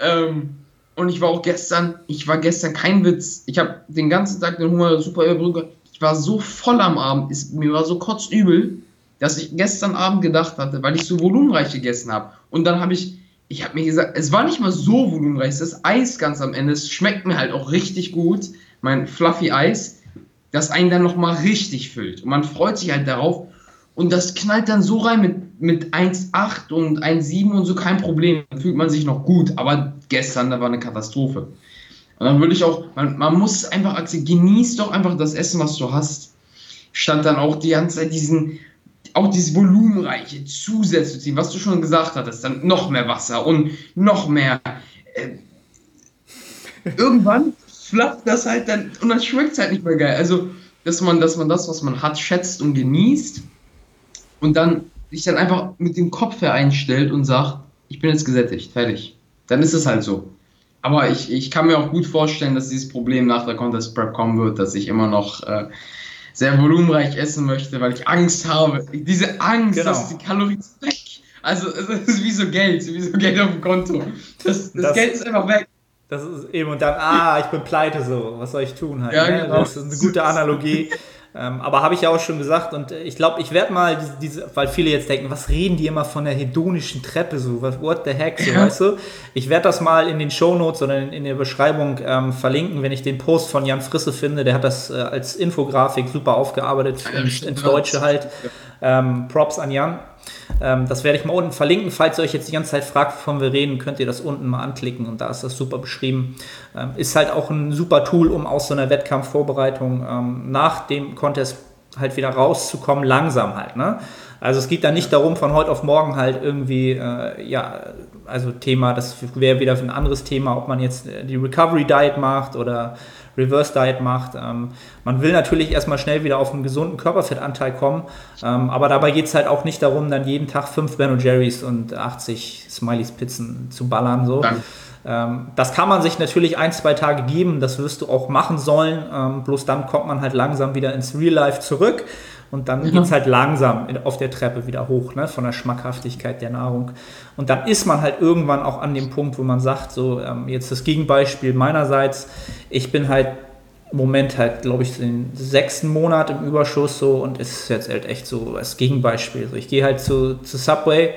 Ähm, und ich war auch gestern, ich war gestern kein Witz. Ich habe den ganzen Tag den Hunger super überbrückt. Ich war so voll am Abend, ist, mir war so kotzübel, dass ich gestern Abend gedacht hatte, weil ich so volumenreich gegessen habe. Und dann habe ich, ich habe mir gesagt, es war nicht mal so volumenreich, das Eis ganz am Ende, es schmeckt mir halt auch richtig gut mein Fluffy Eis, das einen dann nochmal richtig füllt. Und man freut sich halt darauf. Und das knallt dann so rein mit, mit 1,8 und 1,7 und so kein Problem. Dann fühlt man sich noch gut. Aber gestern, da war eine Katastrophe. Und dann würde ich auch, man, man muss einfach akzeptieren, genieß doch einfach das Essen, was du hast. Statt dann auch die ganze Zeit diesen, auch dieses volumenreiche Zusätze zu ziehen, was du schon gesagt hattest, dann noch mehr Wasser und noch mehr. Äh, irgendwann flafft das halt dann und dann schmeckt es halt nicht mehr geil. Also, dass man, dass man das, was man hat, schätzt und genießt und dann sich dann einfach mit dem Kopf einstellt und sagt, ich bin jetzt gesättigt, fertig. Dann ist es halt so. Aber ich, ich kann mir auch gut vorstellen, dass dieses Problem nach der Contest Prep kommen wird, dass ich immer noch äh, sehr volumenreich essen möchte, weil ich Angst habe. Diese Angst, genau. dass die Kalorien weg. Also es ist wie so Geld, wie so Geld auf dem Konto. Das, das, das Geld ist einfach weg. Das ist eben und dann, ah, ich bin pleite so, was soll ich tun halt? Ja, ne? genau. Das ist eine gute Analogie. ähm, aber habe ich ja auch schon gesagt und ich glaube, ich werde mal diese, diese, weil viele jetzt denken, was reden die immer von der hedonischen Treppe so, what the heck, so, ja. weißt du? Ich werde das mal in den Show Notes oder in, in der Beschreibung ähm, verlinken, wenn ich den Post von Jan Frisse finde, der hat das äh, als Infografik super aufgearbeitet, ja, ins, ins Deutsche halt. Ähm, Props an Jan. Ähm, das werde ich mal unten verlinken. Falls ihr euch jetzt die ganze Zeit fragt, wovon wir reden, könnt ihr das unten mal anklicken und da ist das super beschrieben. Ähm, ist halt auch ein super Tool, um aus so einer Wettkampfvorbereitung ähm, nach dem Contest halt wieder rauszukommen, langsam halt. Ne? Also es geht da nicht darum, von heute auf morgen halt irgendwie, äh, ja, also Thema, das wäre wieder ein anderes Thema, ob man jetzt äh, die Recovery Diet macht oder Reverse Diet macht. Ähm, man will natürlich erstmal schnell wieder auf einen gesunden Körperfettanteil kommen, ähm, aber dabei geht es halt auch nicht darum, dann jeden Tag fünf Ben Jerry's und 80 Smileys Pizzen zu ballern. So. Ähm, das kann man sich natürlich ein, zwei Tage geben, das wirst du auch machen sollen, ähm, bloß dann kommt man halt langsam wieder ins Real Life zurück. Und dann ja. geht es halt langsam auf der Treppe wieder hoch, ne, von der Schmackhaftigkeit der Nahrung. Und dann ist man halt irgendwann auch an dem Punkt, wo man sagt, so, ähm, jetzt das Gegenbeispiel meinerseits, ich bin halt im Moment halt, glaube ich, den sechsten Monat im Überschuss so und ist jetzt halt echt so das Gegenbeispiel. So, ich gehe halt zu, zu Subway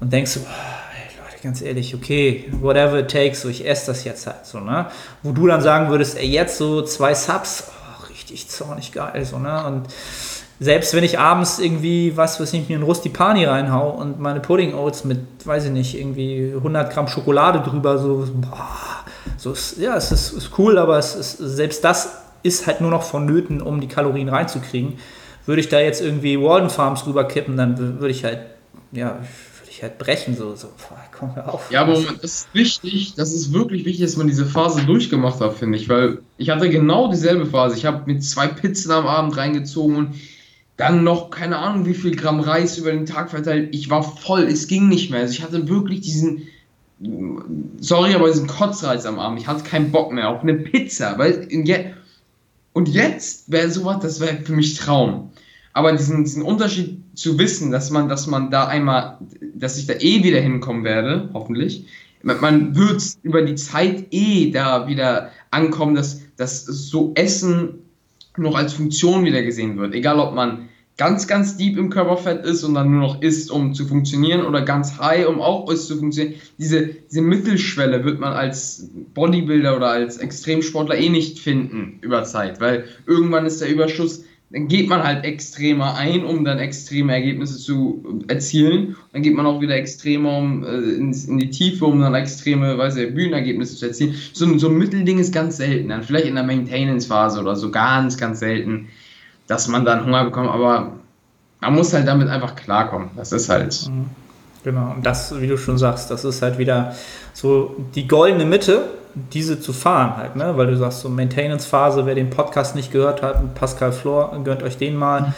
und denke so, Leute, ganz ehrlich, okay, whatever it takes, so ich esse das jetzt halt so, ne? Wo du dann sagen würdest, ey, jetzt so zwei Subs, oh, richtig zornig geil, so, ne? Und selbst wenn ich abends irgendwie, was weiß ich, mir einen Rustipani reinhau und meine Pudding Oats mit, weiß ich nicht, irgendwie 100 Gramm Schokolade drüber, so, boah, so ja, es ist, ist cool, aber es ist, selbst das ist halt nur noch vonnöten, um die Kalorien reinzukriegen. Würde ich da jetzt irgendwie Walden Farms rüberkippen, dann würde ich halt, ja, würde ich halt brechen, so, so, boah, komm hör auf. Ja, aber das ist wichtig, das ist wirklich wichtig, dass man diese Phase durchgemacht hat, finde ich, weil ich hatte genau dieselbe Phase. Ich habe mit zwei Pizzen am Abend reingezogen und dann noch, keine Ahnung, wie viel Gramm Reis über den Tag verteilt. Ich war voll, es ging nicht mehr. Also ich hatte wirklich diesen, sorry, aber diesen Kotzreiz am Arm. Ich hatte keinen Bock mehr auf eine Pizza. Weil, und jetzt wäre sowas, das wäre für mich Traum. Aber diesen, diesen Unterschied zu wissen, dass man, dass man da einmal, dass ich da eh wieder hinkommen werde, hoffentlich. Man wird über die Zeit eh da wieder ankommen, dass, dass so Essen noch als Funktion wieder gesehen wird. Egal, ob man ganz, ganz deep im Körperfett ist und dann nur noch isst, um zu funktionieren, oder ganz high, um auch ist zu funktionieren. Diese, diese Mittelschwelle wird man als Bodybuilder oder als Extremsportler eh nicht finden über Zeit, weil irgendwann ist der Überschuss dann geht man halt extremer ein, um dann extreme Ergebnisse zu erzielen. Dann geht man auch wieder extremer um, äh, in, in, die Tiefe, um dann extreme weiß ich, Bühnenergebnisse zu erzielen. So, so ein Mittelding ist ganz selten. Dann vielleicht in der Maintenance-Phase oder so ganz, ganz selten, dass man dann Hunger bekommt. Aber man muss halt damit einfach klarkommen. Das ist halt. Mhm. Genau, und das, wie du schon sagst, das ist halt wieder so die goldene Mitte diese zu fahren halt, ne? Weil du sagst, so Maintenance-Phase, wer den Podcast nicht gehört hat, Pascal Flor, gönnt euch den mal. Mhm.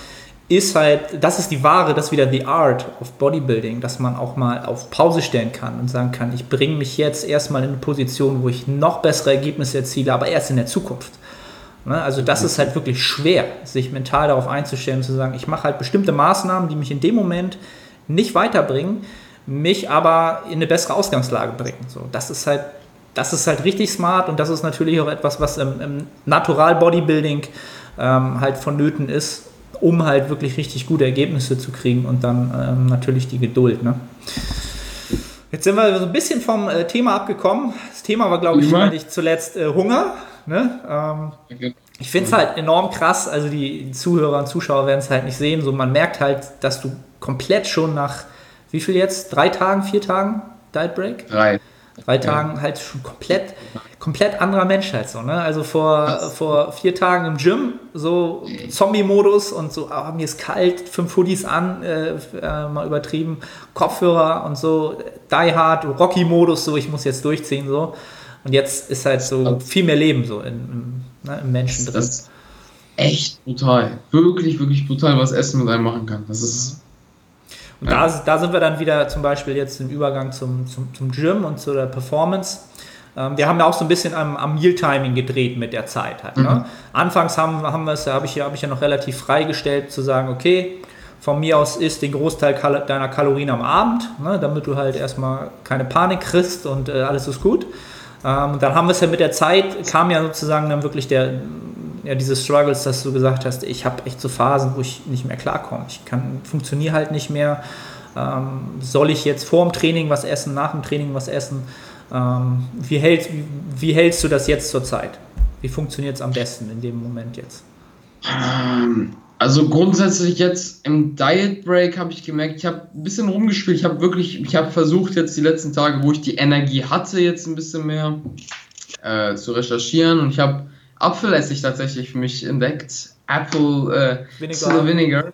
Ist halt, das ist die Ware, das ist wieder the art of Bodybuilding, dass man auch mal auf Pause stellen kann und sagen kann, ich bringe mich jetzt erstmal in eine Position, wo ich noch bessere Ergebnisse erziele, aber erst in der Zukunft. Ne? Also das ist halt wirklich schwer, sich mental darauf einzustellen zu sagen, ich mache halt bestimmte Maßnahmen, die mich in dem Moment nicht weiterbringen, mich aber in eine bessere Ausgangslage bringen. So, das ist halt das ist halt richtig smart und das ist natürlich auch etwas, was im, im Natural Bodybuilding ähm, halt vonnöten ist, um halt wirklich richtig gute Ergebnisse zu kriegen und dann ähm, natürlich die Geduld. Ne? Jetzt sind wir so ein bisschen vom äh, Thema abgekommen. Das Thema war, glaube ich, ich zuletzt äh, Hunger. Ne? Ähm, ich finde es halt enorm krass, also die Zuhörer und Zuschauer werden es halt nicht sehen. So, man merkt halt, dass du komplett schon nach, wie viel jetzt? Drei Tagen, vier Tagen Diet Break? Drei drei Tagen halt schon komplett, komplett anderer Mensch halt so, ne? Also vor, vor vier Tagen im Gym, so Zombie-Modus und so, ah, mir ist kalt, fünf Hoodies an, äh, äh, mal übertrieben, Kopfhörer und so, Die Hard, Rocky-Modus, so, ich muss jetzt durchziehen, so. Und jetzt ist halt so viel mehr Leben so in, im, ne, im Menschen drin. Das ist echt brutal. Wirklich, wirklich brutal, was Essen mit einem machen kann. Das ist und ja. da, da sind wir dann wieder zum Beispiel jetzt im Übergang zum, zum, zum Gym und zu der Performance. Ähm, wir haben ja auch so ein bisschen am, am Meal-Timing gedreht mit der Zeit. Halt, ne? mhm. ne? Anfangs haben, haben wir es, habe ich, hab ich ja noch relativ freigestellt zu sagen, okay, von mir aus isst den Großteil deiner Kalorien am Abend, ne, damit du halt erstmal keine Panik kriegst und äh, alles ist gut. Ähm, dann haben wir es ja mit der Zeit, kam ja sozusagen dann wirklich der, ja, diese Struggles, dass du gesagt hast, ich habe echt so Phasen, wo ich nicht mehr klarkomme. Ich kann, funktioniere halt nicht mehr. Ähm, soll ich jetzt vor dem Training was essen, nach dem Training was essen? Ähm, wie, hält, wie, wie, hältst du das jetzt zur Zeit? Wie funktioniert es am besten in dem Moment jetzt? Ähm, also grundsätzlich jetzt im Diet Break habe ich gemerkt, ich habe ein bisschen rumgespielt. Ich habe wirklich, ich habe versucht jetzt die letzten Tage, wo ich die Energie hatte, jetzt ein bisschen mehr äh, zu recherchieren und ich habe Apfelessig tatsächlich für mich entdeckt. Apple äh, Vinegar. Vinegar.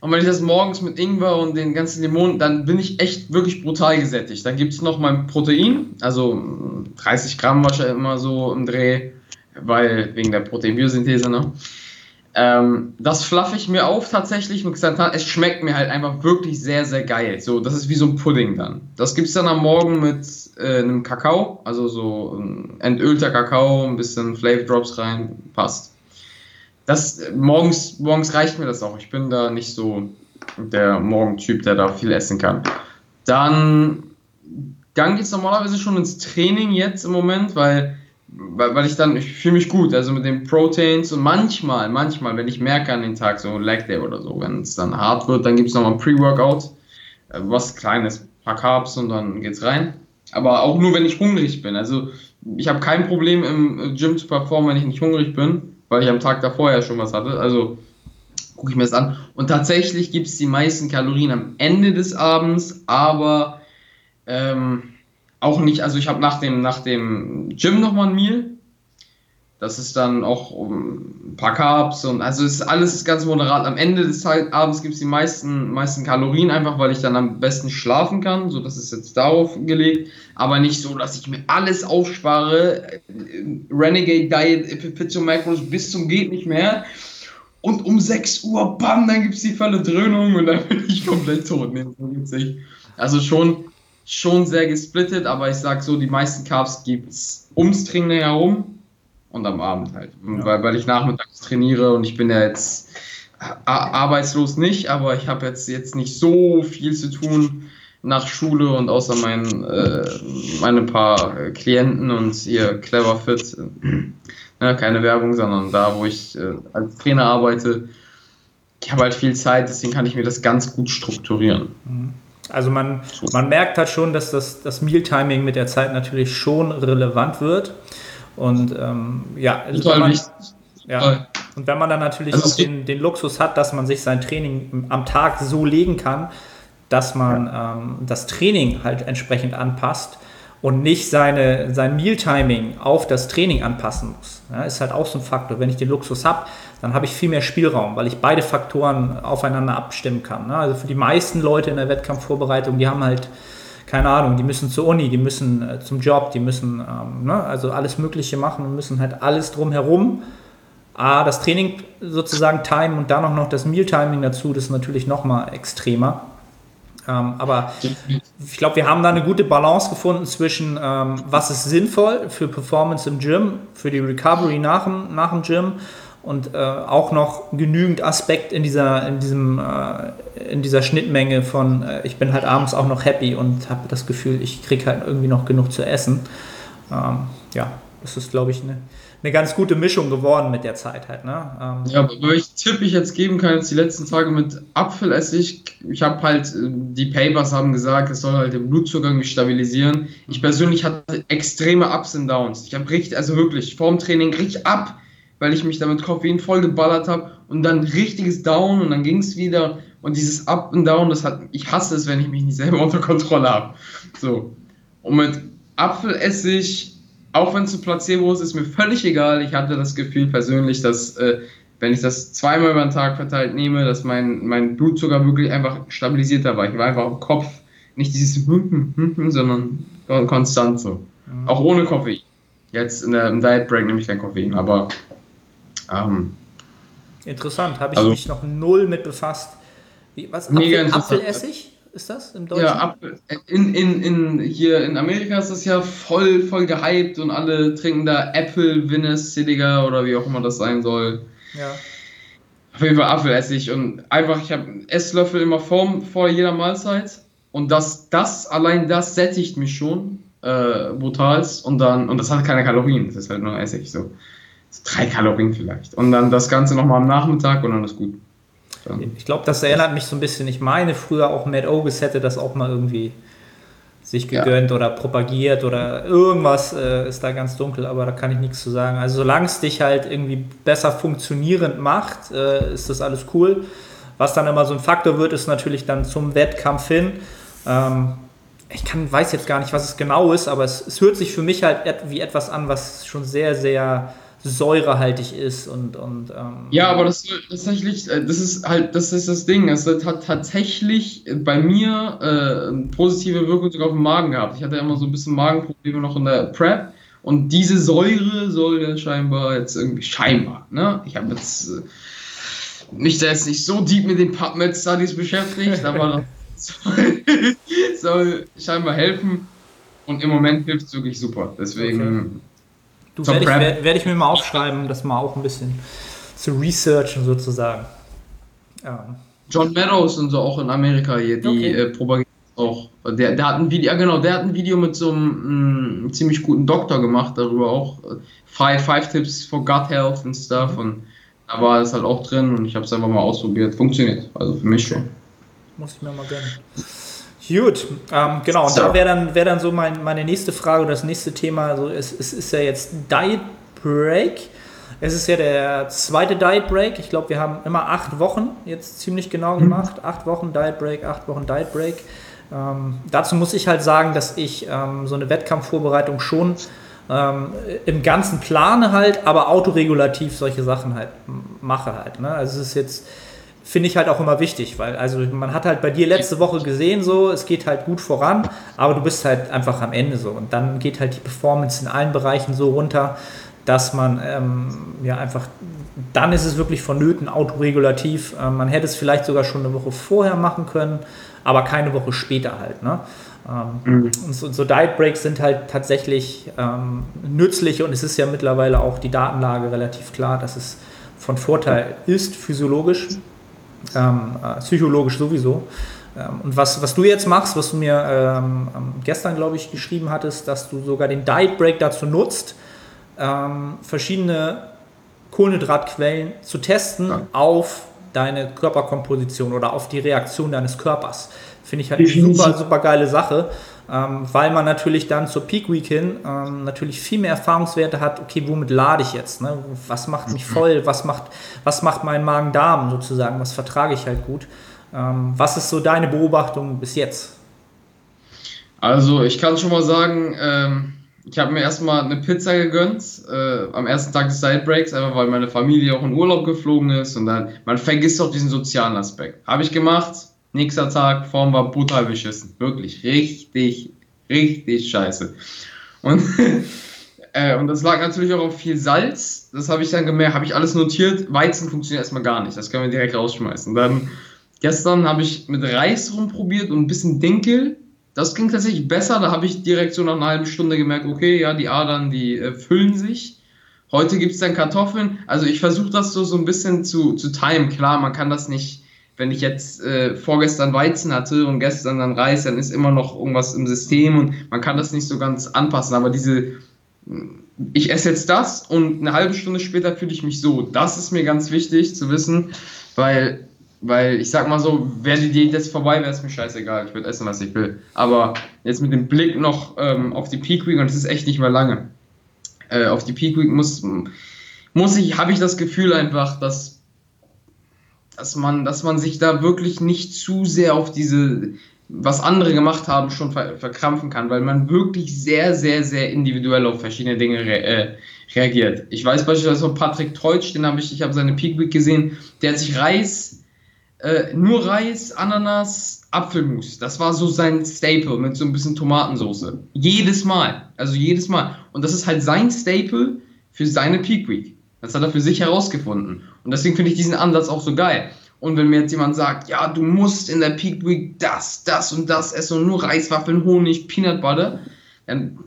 Und wenn ich das morgens mit Ingwer und den ganzen Limonen, dann bin ich echt wirklich brutal gesättigt. Dann gibt es noch mein Protein, also 30 Gramm wahrscheinlich immer so im Dreh, weil wegen der Proteinbiosynthese, ne? Ähm, das flaffe ich mir auf tatsächlich mit Xanthan. Es schmeckt mir halt einfach wirklich sehr, sehr geil. So, das ist wie so ein Pudding dann. Das gibt es dann am Morgen mit äh, einem Kakao, also so ein entölter Kakao, ein bisschen Flavor Drops rein, passt das morgens, morgens reicht mir das auch. Ich bin da nicht so der Morgentyp, der da viel essen kann. Dann, dann geht es normalerweise schon ins Training jetzt im Moment, weil, weil, weil ich dann, ich fühle mich gut, also mit den Proteins und manchmal, manchmal, wenn ich merke an den Tag, so Leg Day oder so, wenn es dann hart wird, dann gibt es nochmal ein Pre-Workout, äh, was kleines, paar Carbs und dann geht's rein. Aber auch nur, wenn ich hungrig bin. Also ich habe kein Problem im Gym zu performen, wenn ich nicht hungrig bin weil ich am Tag davor ja schon was hatte. Also gucke ich mir das an. Und tatsächlich gibt es die meisten Kalorien am Ende des Abends, aber ähm, auch nicht, also ich habe nach dem, nach dem Gym nochmal ein Meal das ist dann auch ein paar Carbs und also ist alles ganz moderat. Am Ende des Abends gibt es die meisten, meisten Kalorien, einfach weil ich dann am besten schlafen kann. So, das ist jetzt darauf gelegt. Aber nicht so, dass ich mir alles aufspare. Renegade Diet, Pizza Macros bis zum geht nicht mehr. Und um 6 Uhr, bam, dann gibt es die volle Dröhnung und dann bin ich komplett tot. Also schon, schon sehr gesplittet, aber ich sag so, die meisten Carbs gibt es ums Training herum und am Abend halt. Ja. Weil, weil ich nachmittags trainiere und ich bin ja jetzt arbeitslos nicht, aber ich habe jetzt, jetzt nicht so viel zu tun nach Schule und außer mein, äh, meine paar Klienten und ihr Clever Fit, äh, keine Werbung, sondern da, wo ich äh, als Trainer arbeite, ich habe halt viel Zeit, deswegen kann ich mir das ganz gut strukturieren. Mhm. Also man, man merkt halt schon, dass das, das Meal-Timing mit der Zeit natürlich schon relevant wird. Und ähm, ja, wenn man, ja. Und wenn man dann natürlich also auch den, den Luxus hat, dass man sich sein Training am Tag so legen kann, dass man ähm, das Training halt entsprechend anpasst und nicht seine, sein Meal-Timing auf das Training anpassen muss. Ja, ist halt auch so ein Faktor. Wenn ich den Luxus habe, dann habe ich viel mehr Spielraum, weil ich beide Faktoren aufeinander abstimmen kann. Ne? Also für die meisten Leute in der Wettkampfvorbereitung, die haben halt keine Ahnung, die müssen zur Uni, die müssen äh, zum Job, die müssen ähm, ne, also alles Mögliche machen und müssen halt alles drumherum. A, das Training sozusagen timen und dann auch noch das Meal-Timing dazu, das ist natürlich nochmal extremer. Ähm, aber ich glaube, wir haben da eine gute Balance gefunden zwischen, ähm, was ist sinnvoll für Performance im Gym, für die Recovery nach dem, nach dem Gym und äh, auch noch genügend Aspekt in dieser, in diesem, äh, in dieser Schnittmenge von, äh, ich bin halt abends auch noch happy und habe das Gefühl, ich kriege halt irgendwie noch genug zu essen. Ähm, ja, das ist, glaube ich, eine, eine ganz gute Mischung geworden mit der Zeit halt. Ne? Ähm, ja, aber welchen Tipp ich jetzt geben kann, jetzt die letzten Tage mit Apfelessig, ich habe halt, äh, die Papers haben gesagt, es soll halt den irgendwie stabilisieren. Ich persönlich hatte extreme Ups und Downs. Ich habe richtig, also wirklich, vorm Training richtig ab weil ich mich damit Koffein voll geballert habe und dann richtiges Down und dann ging es wieder und dieses Up und Down, das hat, ich hasse es, wenn ich mich nicht selber unter Kontrolle habe. So. Und mit Apfelessig, auch wenn es ein Placebo ist, ist mir völlig egal. Ich hatte das Gefühl persönlich, dass äh, wenn ich das zweimal über den Tag verteilt nehme, dass mein, mein Blutzucker wirklich einfach stabilisierter war. Ich war einfach im Kopf nicht dieses sondern konstant so. Mhm. Auch ohne Koffein. Jetzt in der, im Diet Break nehme ich kein Koffein, aber ähm, Interessant, habe ich also, mich noch null mit befasst. Wie, was? Apfel, Apfelessig ist das im Deutschen? Ja, Apfel, in, in, in, hier in Amerika ist das ja voll, voll gehypt und alle trinken da Apple Vinescidiger oder wie auch immer das sein soll. Ja. Auf jeden Fall Apfelessig und einfach, ich habe einen Esslöffel immer vor, vor jeder Mahlzeit und das, das, allein das sättigt mich schon äh, brutalst und dann, und das hat keine Kalorien, das ist halt nur Essig so drei Kalorien vielleicht. Und dann das Ganze nochmal am Nachmittag und dann ist gut. Dann ich glaube, das erinnert mich so ein bisschen. Ich meine, früher auch Matt Ogus hätte das auch mal irgendwie sich gegönnt ja. oder propagiert oder irgendwas äh, ist da ganz dunkel, aber da kann ich nichts zu sagen. Also solange es dich halt irgendwie besser funktionierend macht, äh, ist das alles cool. Was dann immer so ein Faktor wird, ist natürlich dann zum Wettkampf hin. Ähm, ich kann, weiß jetzt gar nicht, was es genau ist, aber es, es hört sich für mich halt wie etwas an, was schon sehr, sehr säurehaltig ist und, und ähm ja, aber das tatsächlich, äh, das ist halt, das ist das Ding. Es hat tatsächlich bei mir äh, eine positive Wirkung sogar auf den Magen gehabt. Ich hatte ja immer so ein bisschen Magenprobleme noch in der Prep und diese Säure soll ja scheinbar jetzt irgendwie scheinbar, ne? Ich habe jetzt äh, mich da jetzt nicht so deep mit den PubMed Studies beschäftigt, aber das soll, soll scheinbar helfen und im Moment hilft es wirklich super. Deswegen. Du werde ich, werd, werd ich, mir mal aufschreiben, das mal auch ein bisschen zu researchen sozusagen. Ja. John Meadows und so auch in Amerika hier, die okay. äh, propagieren auch. Der, der hat ein Video, ja genau, der hat ein Video mit so einem mh, mm, ziemlich guten Doktor gemacht darüber auch. Five, five Tips for Gut Health und Stuff mhm. und da war es halt auch drin und ich habe es einfach mal ausprobiert. Funktioniert, also für mich schon. Muss ich mir mal gönnen. Gut, ähm, genau, und so. da wäre dann, wär dann so mein, meine nächste Frage oder das nächste Thema. Also es, es ist ja jetzt Diet Break. Es ist ja der zweite Diet Break. Ich glaube, wir haben immer acht Wochen jetzt ziemlich genau mhm. gemacht. Mhm. Acht Wochen Diet Break, acht Wochen Diet Break. Ähm, dazu muss ich halt sagen, dass ich ähm, so eine Wettkampfvorbereitung schon ähm, im ganzen plane halt, aber autoregulativ solche Sachen halt mache halt. Ne? Also es ist jetzt finde ich halt auch immer wichtig, weil also man hat halt bei dir letzte Woche gesehen, so es geht halt gut voran, aber du bist halt einfach am Ende so und dann geht halt die Performance in allen Bereichen so runter, dass man ähm, ja einfach dann ist es wirklich vonnöten autoregulativ. Ähm, man hätte es vielleicht sogar schon eine Woche vorher machen können, aber keine Woche später halt. Ne? Ähm, mhm. Und so, so, Diet Breaks sind halt tatsächlich ähm, nützlich und es ist ja mittlerweile auch die Datenlage relativ klar, dass es von Vorteil ist, physiologisch ähm, äh, psychologisch sowieso. Ähm, und was, was du jetzt machst, was du mir ähm, gestern, glaube ich, geschrieben hattest, dass du sogar den Diet Break dazu nutzt, ähm, verschiedene Kohlenhydratquellen zu testen ja. auf deine Körperkomposition oder auf die Reaktion deines Körpers. Finde ich halt eine super, super geile Sache ähm, weil man natürlich dann zur Peak Week hin ähm, natürlich viel mehr Erfahrungswerte hat, okay, womit lade ich jetzt? Ne? Was macht mich voll? Was macht, was macht mein Magen-Darm sozusagen? Was vertrage ich halt gut? Ähm, was ist so deine Beobachtung bis jetzt? Also ich kann schon mal sagen, ähm, ich habe mir erstmal eine Pizza gegönnt äh, am ersten Tag des Side Breaks, einfach weil meine Familie auch in Urlaub geflogen ist und dann, man vergisst auch diesen sozialen Aspekt. Habe ich gemacht, Nächster Tag, Form war brutal beschissen. Wirklich richtig, richtig scheiße. Und, äh, und das lag natürlich auch auf viel Salz. Das habe ich dann gemerkt, habe ich alles notiert. Weizen funktioniert erstmal gar nicht. Das können wir direkt rausschmeißen. Dann gestern habe ich mit Reis rumprobiert und ein bisschen Dinkel. Das ging tatsächlich besser. Da habe ich direkt so nach einer halben Stunde gemerkt, okay, ja, die Adern, die äh, füllen sich. Heute gibt es dann Kartoffeln. Also ich versuche das so, so ein bisschen zu, zu timen. Klar, man kann das nicht wenn ich jetzt äh, vorgestern Weizen hatte und gestern dann Reis, dann ist immer noch irgendwas im System und man kann das nicht so ganz anpassen. Aber diese, ich esse jetzt das und eine halbe Stunde später fühle ich mich so. Das ist mir ganz wichtig zu wissen, weil, weil ich sag mal so, wäre die Diät jetzt vorbei, wäre es mir scheißegal. Ich würde essen, was ich will. Aber jetzt mit dem Blick noch ähm, auf die Peak Week und es ist echt nicht mehr lange. Äh, auf die Peak Week muss, muss ich, habe ich das Gefühl einfach, dass dass man, dass man sich da wirklich nicht zu sehr auf diese, was andere gemacht haben, schon ver verkrampfen kann, weil man wirklich sehr, sehr, sehr individuell auf verschiedene Dinge re äh, reagiert. Ich weiß beispielsweise von Patrick Teutsch, den habe ich, ich habe seine Peak Week gesehen, der hat sich Reis, äh, nur Reis, Ananas, Apfelmus. Das war so sein Staple mit so ein bisschen Tomatensauce. Jedes Mal. Also jedes Mal. Und das ist halt sein Staple für seine Peak Week. Das hat er für sich herausgefunden. Und deswegen finde ich diesen Ansatz auch so geil. Und wenn mir jetzt jemand sagt, ja, du musst in der Peak Week das, das und das essen und nur Reiswaffeln, Honig, Peanut Butter, dann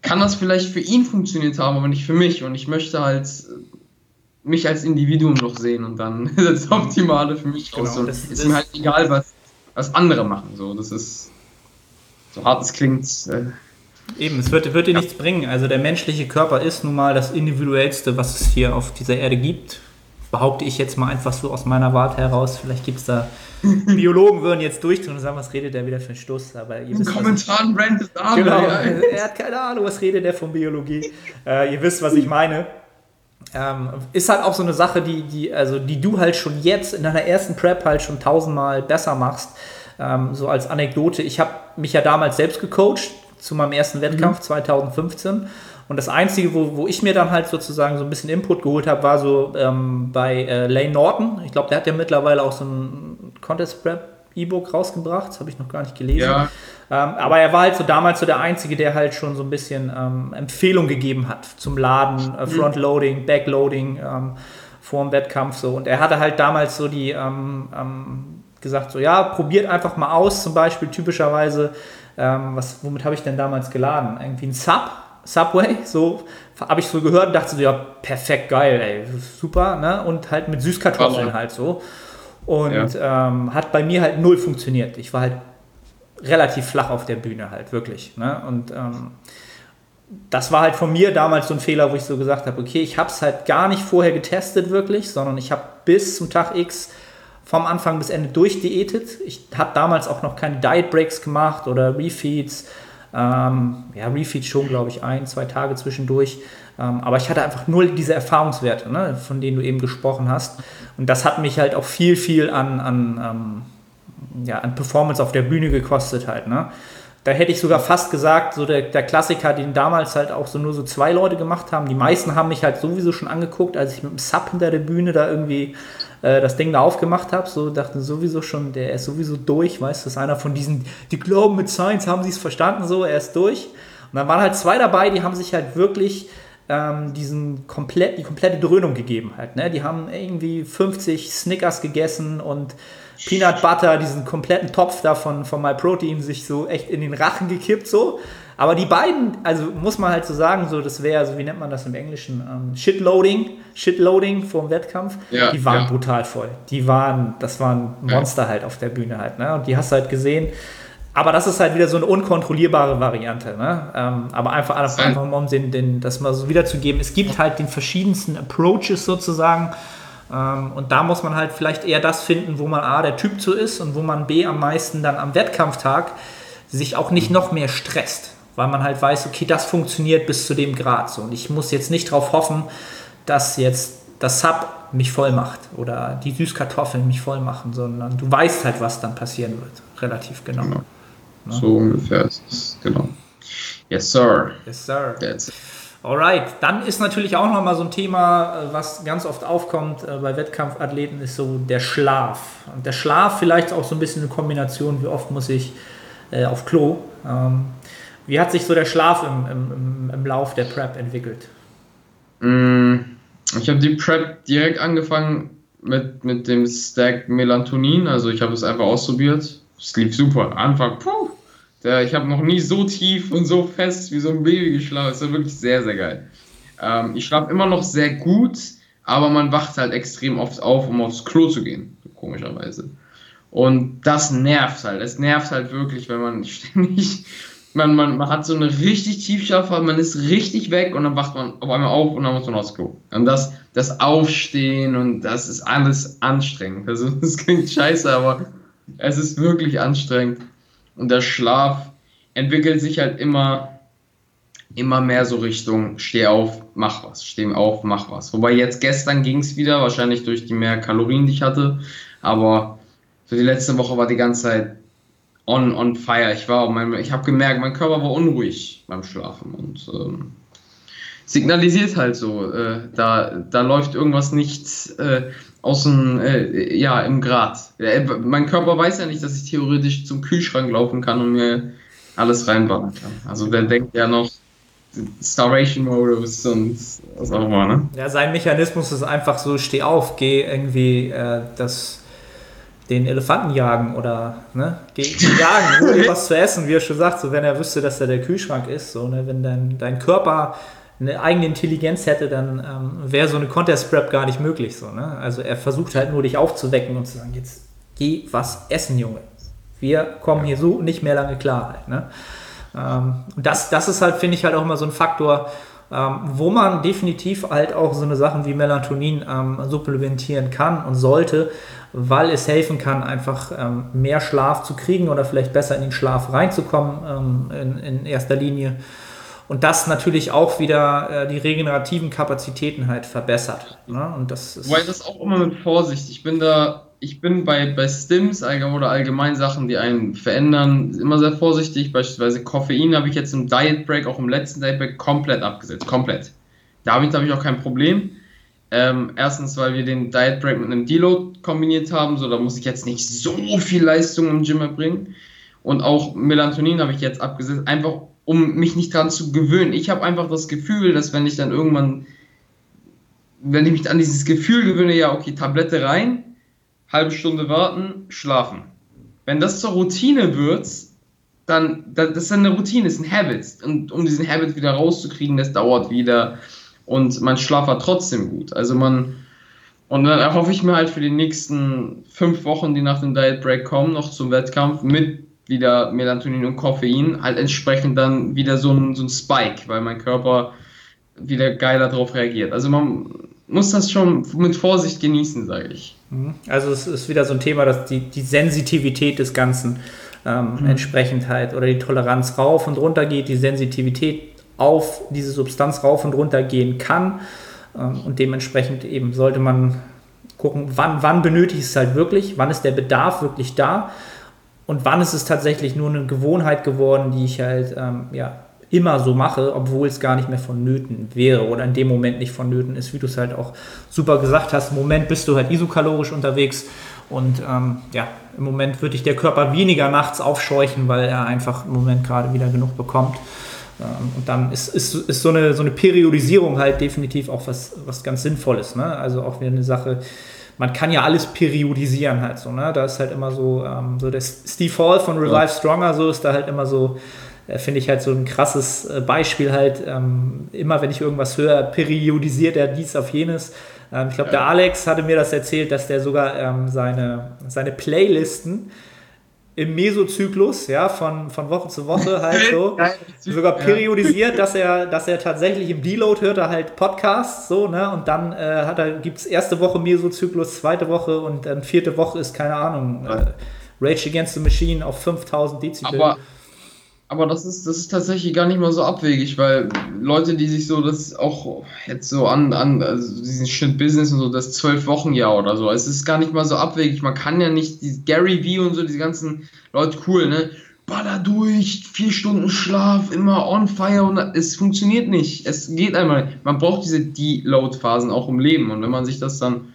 kann das vielleicht für ihn funktioniert haben, aber nicht für mich. Und ich möchte halt mich als Individuum noch sehen und dann ist das Optimale für mich genau, aus. ist mir halt egal, was, was andere machen. So, das ist so hart es klingt. Äh, Eben, es wird, wird dir ja. nichts bringen. Also der menschliche Körper ist nun mal das individuellste, was es hier auf dieser Erde gibt. Behaupte ich jetzt mal einfach so aus meiner Warte heraus. Vielleicht gibt es da Biologen würden jetzt durchdrehen und sagen, was redet der wieder für einen Stoß? Aber ihr wisst, Kommentaren brandet an. Genau, er hat keine Ahnung, was redet der von Biologie. Äh, ihr wisst, was ich meine. Ähm, ist halt auch so eine Sache, die, die, also, die du halt schon jetzt in deiner ersten Prep halt schon tausendmal besser machst. Ähm, so als Anekdote, ich habe mich ja damals selbst gecoacht zu meinem ersten Wettkampf 2015. Und das Einzige, wo, wo ich mir dann halt sozusagen so ein bisschen Input geholt habe, war so ähm, bei äh, Lane Norton. Ich glaube, der hat ja mittlerweile auch so ein Contest Prep E-Book rausgebracht. Das habe ich noch gar nicht gelesen. Ja. Ähm, aber er war halt so damals so der Einzige, der halt schon so ein bisschen ähm, Empfehlung gegeben hat zum Laden, äh, Frontloading, Backloading ähm, vor dem Wettkampf so. Und er hatte halt damals so die ähm, ähm, gesagt, so ja, probiert einfach mal aus, zum Beispiel typischerweise, ähm, was, womit habe ich denn damals geladen? Irgendwie ein Sub, Subway, so habe ich so gehört und dachte so, ja, perfekt, geil, ey, super, ne? Und halt mit Süßkartoffeln halt so. Und ja. ähm, hat bei mir halt null funktioniert. Ich war halt relativ flach auf der Bühne halt, wirklich. Ne? Und ähm, das war halt von mir damals so ein Fehler, wo ich so gesagt habe, okay, ich habe es halt gar nicht vorher getestet wirklich, sondern ich habe bis zum Tag X vom Anfang bis Ende durchdiätet. Ich habe damals auch noch keine Diet Breaks gemacht oder Refeeds. Ähm, ja, Refeeds schon, glaube ich, ein, zwei Tage zwischendurch. Ähm, aber ich hatte einfach nur diese Erfahrungswerte, ne, von denen du eben gesprochen hast. Und das hat mich halt auch viel, viel an, an, ähm, ja, an Performance auf der Bühne gekostet halt. Ne? Da hätte ich sogar fast gesagt, so der, der Klassiker, den damals halt auch so nur so zwei Leute gemacht haben. Die meisten haben mich halt sowieso schon angeguckt, als ich mit dem Sub hinter der Bühne da irgendwie äh, das Ding da aufgemacht habe. So dachten sowieso schon, der ist sowieso durch, weißt du, das ist einer von diesen, die glauben mit Science, haben sie es verstanden, so, er ist durch. Und dann waren halt zwei dabei, die haben sich halt wirklich ähm, diesen komplett, die komplette Dröhnung gegeben halt. Ne? Die haben irgendwie 50 Snickers gegessen und Peanut Butter, diesen kompletten Topf da von, von MyProtein sich so echt in den Rachen gekippt so. Aber die beiden, also muss man halt so sagen, so das wäre, so wie nennt man das im Englischen, ähm, Shitloading, Shitloading vor dem Wettkampf, ja, die waren ja. brutal voll. Die waren, das waren Monster ja. halt auf der Bühne halt, ne? Und die hast du halt gesehen, aber das ist halt wieder so eine unkontrollierbare Variante. Ne? Ähm, aber einfach, einfach um den, den, das mal so wiederzugeben. Es gibt halt den verschiedensten Approaches sozusagen. Ähm, und da muss man halt vielleicht eher das finden, wo man A, der Typ zu ist und wo man B, am meisten dann am Wettkampftag sich auch nicht noch mehr stresst. Weil man halt weiß, okay, das funktioniert bis zu dem Grad. So. Und ich muss jetzt nicht darauf hoffen, dass jetzt das Sub mich voll macht oder die Süßkartoffeln mich voll machen, sondern du weißt halt, was dann passieren wird. Relativ genau. genau. Ne? So ungefähr ist es, genau. Yes, sir. Yes, sir. That's it. Alright, dann ist natürlich auch nochmal so ein Thema, äh, was ganz oft aufkommt äh, bei Wettkampfathleten, ist so der Schlaf. Und der Schlaf vielleicht auch so ein bisschen eine Kombination, wie oft muss ich äh, auf Klo. Ähm, wie hat sich so der Schlaf im, im, im Lauf der Prep entwickelt? Mm, ich habe die Prep direkt angefangen mit, mit dem Stack Melatonin, also ich habe es einfach ausprobiert. Es lief super. Anfang, puh, der, ich habe noch nie so tief und so fest wie so ein Baby geschlafen. Das war wirklich sehr, sehr geil. Ähm, ich schlafe immer noch sehr gut, aber man wacht halt extrem oft auf, um aufs Klo zu gehen, komischerweise. Und das nervt halt. Es nervt halt wirklich, wenn man ständig, man, man, man hat so eine richtig Tiefschlafphase, man ist richtig weg und dann wacht man auf einmal auf und dann muss man aufs Klo. Und das, das Aufstehen und das ist alles anstrengend. Also, das klingt scheiße, aber es ist wirklich anstrengend und der Schlaf entwickelt sich halt immer, immer mehr so Richtung steh auf, mach was, steh auf, mach was. Wobei jetzt gestern ging es wieder, wahrscheinlich durch die mehr Kalorien, die ich hatte, aber so die letzte Woche war die ganze Zeit on, on fire. Ich war, mein, ich habe gemerkt, mein Körper war unruhig beim Schlafen und ähm, signalisiert halt so, äh, da, da läuft irgendwas nicht äh, aus dem, äh, ja, im Grad. Äh, mein Körper weiß ja nicht, dass ich theoretisch zum Kühlschrank laufen kann und mir alles reinbauen kann. Also der denkt ja noch Starvation Modus und was auch immer, ne? Ja, sein Mechanismus ist einfach so, steh auf, geh irgendwie äh, das den Elefanten jagen oder ne, geh, geh jagen, dir was zu essen, wie er schon sagt, so wenn er wüsste, dass da der Kühlschrank ist, so ne, wenn dein, dein Körper eine eigene Intelligenz hätte, dann ähm, wäre so eine Contest-Prep gar nicht möglich. So, ne? Also er versucht halt nur, dich aufzuwecken und zu sagen, jetzt geh was essen, Junge. Wir kommen hier so nicht mehr lange klar. Halt, ne? ähm, und das, das ist halt, finde ich, halt auch immer so ein Faktor, ähm, wo man definitiv halt auch so eine Sachen wie Melatonin ähm, supplementieren kann und sollte, weil es helfen kann, einfach ähm, mehr Schlaf zu kriegen oder vielleicht besser in den Schlaf reinzukommen ähm, in, in erster Linie und das natürlich auch wieder äh, die regenerativen Kapazitäten halt verbessert. Ne? Und das ist Wobei das auch immer mit Vorsicht. Ich bin da ich bin bei, bei Stims oder allgemein Sachen, die einen verändern, immer sehr vorsichtig. Beispielsweise Koffein habe ich jetzt im Diet Break, auch im letzten Diet Break, komplett abgesetzt. Komplett. Damit habe ich auch kein Problem. Ähm, erstens, weil wir den Diet Break mit einem Deload kombiniert haben, so da muss ich jetzt nicht so viel Leistung im Gym erbringen. Und auch Melatonin habe ich jetzt abgesetzt, einfach um mich nicht daran zu gewöhnen. Ich habe einfach das Gefühl, dass wenn ich dann irgendwann, wenn ich mich an dieses Gefühl gewöhne, ja, okay, Tablette rein, halbe Stunde warten, schlafen. Wenn das zur Routine wird, dann, das ist eine Routine, ist ein Habit. Und um diesen Habit wieder rauszukriegen, das dauert wieder. Und mein Schlaf war trotzdem gut. Also man, und dann erhoffe ich mir halt für die nächsten fünf Wochen, die nach dem Diet Break kommen, noch zum Wettkampf mit wieder Melatonin und Koffein, halt entsprechend dann wieder so ein, so ein Spike, weil mein Körper wieder geiler darauf reagiert. Also man muss das schon mit Vorsicht genießen, sage ich. Mhm. Also es ist wieder so ein Thema, dass die, die Sensitivität des Ganzen ähm, mhm. entsprechend halt oder die Toleranz rauf und runter geht, die Sensitivität auf diese Substanz rauf und runter gehen kann ähm, und dementsprechend eben sollte man gucken, wann, wann benötige ich es halt wirklich, wann ist der Bedarf wirklich da und wann ist es tatsächlich nur eine Gewohnheit geworden, die ich halt ähm, ja, immer so mache, obwohl es gar nicht mehr vonnöten wäre oder in dem Moment nicht vonnöten ist, wie du es halt auch super gesagt hast. Im Moment bist du halt isokalorisch unterwegs und ähm, ja, im Moment wird dich der Körper weniger nachts aufscheuchen, weil er einfach im Moment gerade wieder genug bekommt. Ähm, und dann ist, ist, ist so, eine, so eine Periodisierung halt definitiv auch was, was ganz Sinnvolles. Ne? Also auch wieder eine Sache, man kann ja alles periodisieren halt so, ne? Da ist halt immer so, ähm, so der Steve Hall von Revive ja. Stronger, so ist da halt immer so, äh, finde ich halt so ein krasses äh, Beispiel halt, ähm, immer wenn ich irgendwas höre, periodisiert er dies auf jenes. Ähm, ich glaube, ja. der Alex hatte mir das erzählt, dass der sogar ähm, seine, seine Playlisten im Mesozyklus, ja, von, von Woche zu Woche halt so, sogar periodisiert, dass er, dass er tatsächlich im Deload hört er halt Podcasts, so, ne, und dann äh, hat er, gibt's erste Woche Mesozyklus, zweite Woche und dann vierte Woche ist, keine Ahnung, äh, Rage Against the Machine auf 5000 Dezibel. Aber aber das ist, das ist tatsächlich gar nicht mal so abwegig, weil Leute, die sich so das auch jetzt so an, an also diesen Shit Business und so, das zwölf Wochen Jahr oder so, es ist gar nicht mal so abwegig. Man kann ja nicht, die Gary Vee und so, diese ganzen Leute, cool, ne? Baller durch, vier Stunden Schlaf, immer on fire und es funktioniert nicht. Es geht einmal. Man braucht diese Deload-Phasen auch im Leben und wenn man sich das dann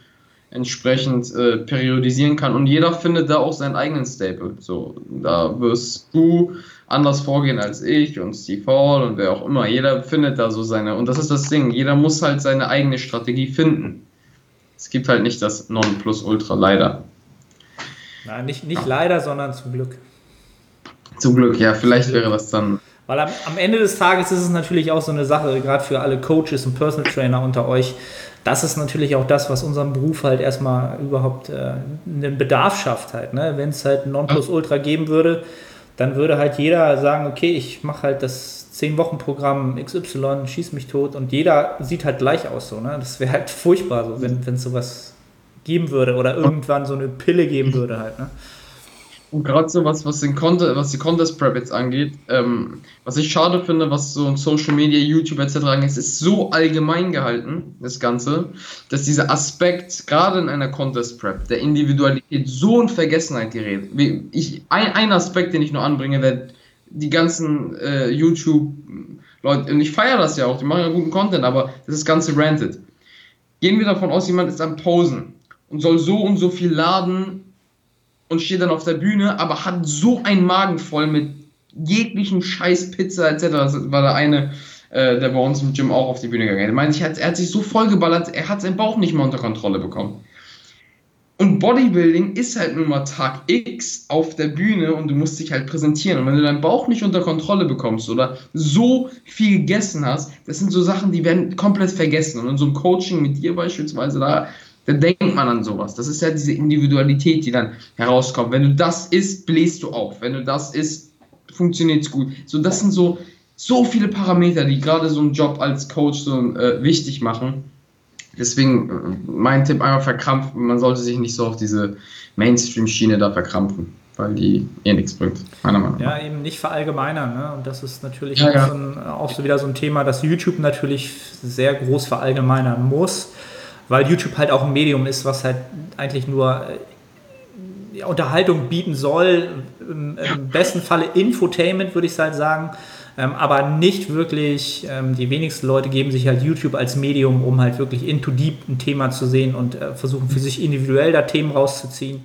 entsprechend äh, periodisieren kann und jeder findet da auch seinen eigenen Staple. So, da wirst du anders vorgehen als ich und Steve Hall und wer auch immer. Jeder findet da so seine, und das ist das Ding, jeder muss halt seine eigene Strategie finden. Es gibt halt nicht das Nonplusultra, leider. Nein, nicht, nicht leider, sondern zum Glück. Zum Glück, ja, vielleicht wäre das dann. Weil am, am Ende des Tages ist es natürlich auch so eine Sache, gerade für alle Coaches und Personal Trainer unter euch, das ist natürlich auch das, was unserem Beruf halt erstmal überhaupt äh, einen Bedarf schafft halt. Ne? Wenn es halt ein Nonplusultra geben würde, dann würde halt jeder sagen, okay, ich mache halt das 10-Wochen-Programm XY, schieß mich tot und jeder sieht halt gleich aus so. Ne? Das wäre halt furchtbar, so, wenn es sowas geben würde oder irgendwann so eine Pille geben würde halt. Ne? Und gerade so was, was, den Content, was die Contest Prep jetzt angeht, ähm, was ich schade finde, was so ein Social Media, YouTube etc. angeht, es ist so allgemein gehalten, das Ganze, dass dieser Aspekt, gerade in einer Contest Prep, der Individualität so in Vergessenheit gerät. Wie ich, ein, ein Aspekt, den ich nur anbringe, der die ganzen äh, YouTube-Leute, und ich feiere das ja auch, die machen ja guten Content, aber das ist Ganze ranted. Gehen wir davon aus, jemand ist am Posen und soll so und so viel laden und steht dann auf der Bühne, aber hat so einen Magen voll mit jeglichen Scheiß Pizza etc. Das war der eine, äh, der bei uns im Gym auch auf die Bühne gegangen ist. Er meinte, er hat sich so voll geballert, er hat seinen Bauch nicht mehr unter Kontrolle bekommen. Und Bodybuilding ist halt nun mal Tag X auf der Bühne und du musst dich halt präsentieren. Und wenn du deinen Bauch nicht unter Kontrolle bekommst oder so viel gegessen hast, das sind so Sachen, die werden komplett vergessen. Und in so einem Coaching mit dir beispielsweise, da dann denkt man an sowas. Das ist ja diese Individualität, die dann herauskommt. Wenn du das isst, bläst du auf. Wenn du das isst, funktioniert es gut. So, das sind so, so viele Parameter, die gerade so einen Job als Coach so äh, wichtig machen. Deswegen äh, mein Tipp einfach verkrampfen. Man sollte sich nicht so auf diese Mainstream-Schiene da verkrampfen, weil die eh nichts bringt, meiner Meinung nach. Ja, eben nicht verallgemeinern. Ne? Und das ist natürlich ja, auch, ja. So ein, auch so wieder so ein Thema, dass YouTube natürlich sehr groß verallgemeinern muss weil YouTube halt auch ein Medium ist, was halt eigentlich nur Unterhaltung bieten soll. Im, Im, besten Falle Infotainment, würde ich halt sagen. Ähm, aber nicht wirklich, ähm, die wenigsten Leute geben sich halt YouTube als Medium, um halt wirklich into deep ein Thema zu sehen und äh, versuchen für sich individuell da Themen rauszuziehen.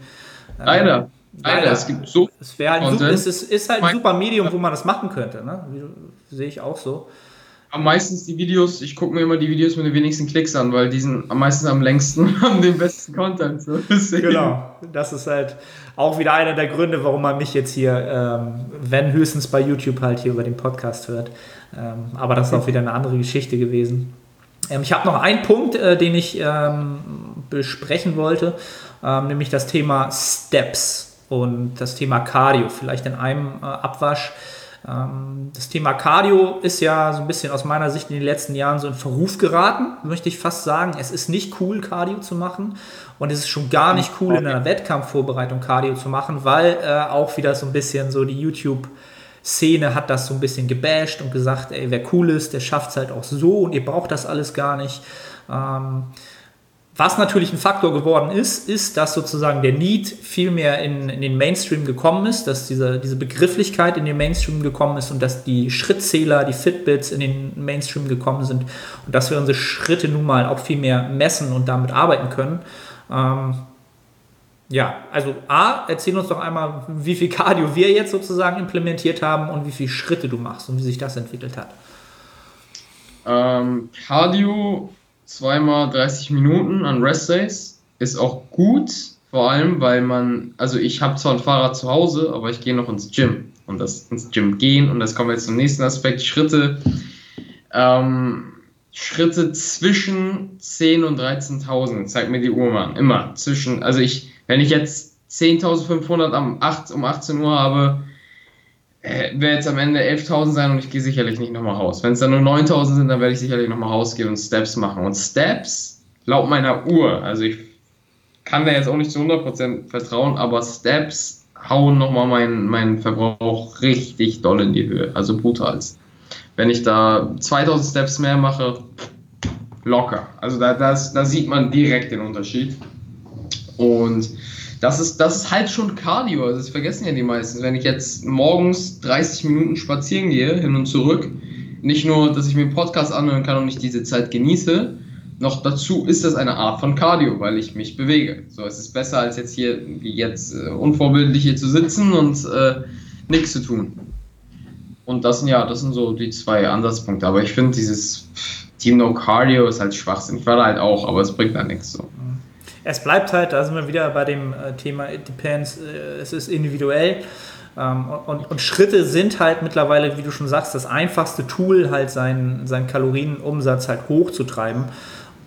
Ähm, Leider. Leider, es gibt so. Es, halt super, es ist, ist, halt ein super Medium, wo man das machen könnte. Ne? Sehe ich auch so. Am meisten die Videos, ich gucke mir immer die Videos mit den wenigsten Klicks an, weil die sind am meisten am längsten, haben den besten Content. So. Genau, das ist halt auch wieder einer der Gründe, warum man mich jetzt hier, ähm, wenn höchstens bei YouTube halt hier über den Podcast hört. Ähm, aber das ist auch wieder eine andere Geschichte gewesen. Ähm, ich habe noch einen Punkt, äh, den ich ähm, besprechen wollte, ähm, nämlich das Thema Steps und das Thema Cardio, vielleicht in einem äh, Abwasch. Ähm, das Thema Cardio ist ja so ein bisschen aus meiner Sicht in den letzten Jahren so in Verruf geraten, möchte ich fast sagen. Es ist nicht cool, Cardio zu machen. Und es ist schon gar nicht cool, in einer Wettkampfvorbereitung Cardio zu machen, weil äh, auch wieder so ein bisschen so die YouTube-Szene hat das so ein bisschen gebasht und gesagt, ey, wer cool ist, der schafft es halt auch so und ihr braucht das alles gar nicht. Ähm, was natürlich ein Faktor geworden ist, ist, dass sozusagen der Need viel mehr in, in, den Mainstream gekommen ist, dass diese, diese Begrifflichkeit in den Mainstream gekommen ist und dass die Schrittzähler, die Fitbits in den Mainstream gekommen sind und dass wir unsere Schritte nun mal auch viel mehr messen und damit arbeiten können. Ähm, ja, also A, erzähl uns doch einmal, wie viel Cardio wir jetzt sozusagen implementiert haben und wie viele Schritte du machst und wie sich das entwickelt hat. Ähm, Cardio zweimal 30 Minuten an Restdays ist auch gut, vor allem, weil man, also ich habe zwar ein Fahrrad zu Hause, aber ich gehe noch ins Gym. Und das ins Gym gehen, und das kommen wir jetzt zum nächsten Aspekt, Schritte. Ähm, Schritte zwischen 10.000 und 13.000, zeigt mir die Uhr mal Immer zwischen, also ich, wenn ich jetzt 10.500 um 18 Uhr habe, äh, werde jetzt am Ende 11.000 sein und ich gehe sicherlich nicht nochmal raus. Wenn es dann nur 9.000 sind, dann werde ich sicherlich nochmal rausgehen und Steps machen. Und Steps, laut meiner Uhr, also ich kann da jetzt auch nicht zu 100% vertrauen, aber Steps hauen nochmal meinen, meinen Verbrauch richtig doll in die Höhe, also brutal. Wenn ich da 2000 Steps mehr mache, locker. Also da, das, da sieht man direkt den Unterschied. Und das ist, das ist halt schon Cardio, also das vergessen ja die meisten. Wenn ich jetzt morgens 30 Minuten spazieren gehe, hin und zurück, nicht nur, dass ich mir einen Podcast anhören kann und ich diese Zeit genieße, noch dazu ist das eine Art von Cardio, weil ich mich bewege. So, es ist besser als jetzt hier, wie jetzt, äh, unvorbildlich hier zu sitzen und äh, nichts zu tun. Und das sind ja, das sind so die zwei Ansatzpunkte. Aber ich finde, dieses Team No Cardio ist halt Schwachsinn. Ich war da halt auch, aber es bringt halt nichts so es bleibt halt, da sind wir wieder bei dem äh, Thema It Depends, äh, es ist individuell. Ähm, und, und, Schritte sind halt mittlerweile, wie du schon sagst, das einfachste Tool, halt seinen, seinen Kalorienumsatz halt hochzutreiben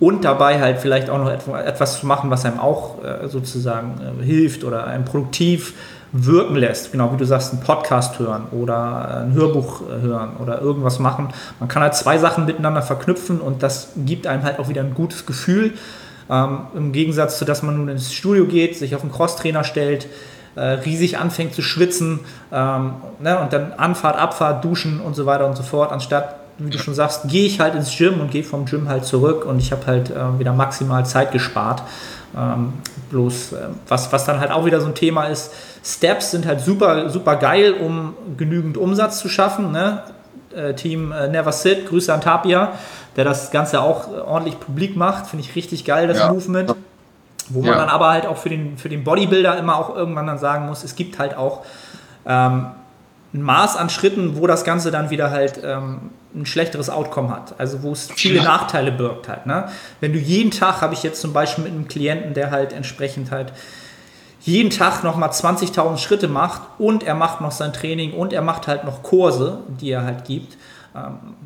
und dabei halt vielleicht auch noch etwas zu machen, was einem auch äh, sozusagen hilft oder einem produktiv wirken lässt. Genau wie du sagst, einen Podcast hören oder ein Hörbuch hören oder irgendwas machen. Man kann halt zwei Sachen miteinander verknüpfen und das gibt einem halt auch wieder ein gutes Gefühl ähm, Im Gegensatz zu, dass man nun ins Studio geht, sich auf einen Crosstrainer stellt, äh, riesig anfängt zu schwitzen ähm, ne, und dann Anfahrt, Abfahrt, Duschen und so weiter und so fort, anstatt wie du schon sagst, gehe ich halt ins Gym und gehe vom Gym halt zurück und ich habe halt äh, wieder maximal Zeit gespart. Ähm, bloß, äh, was, was dann halt auch wieder so ein Thema ist, Steps sind halt super, super geil, um genügend Umsatz zu schaffen. Ne? Äh, Team äh, Never Sit, Grüße an Tapia der das Ganze auch ordentlich publik macht. Finde ich richtig geil, das ja. Movement. Wo man ja. dann aber halt auch für den, für den Bodybuilder immer auch irgendwann dann sagen muss, es gibt halt auch ähm, ein Maß an Schritten, wo das Ganze dann wieder halt ähm, ein schlechteres Outcome hat. Also wo es viele. Nachteile birgt halt. Ne? Wenn du jeden Tag, habe ich jetzt zum Beispiel mit einem Klienten, der halt entsprechend halt jeden Tag nochmal 20.000 Schritte macht und er macht noch sein Training und er macht halt noch Kurse, die er halt gibt,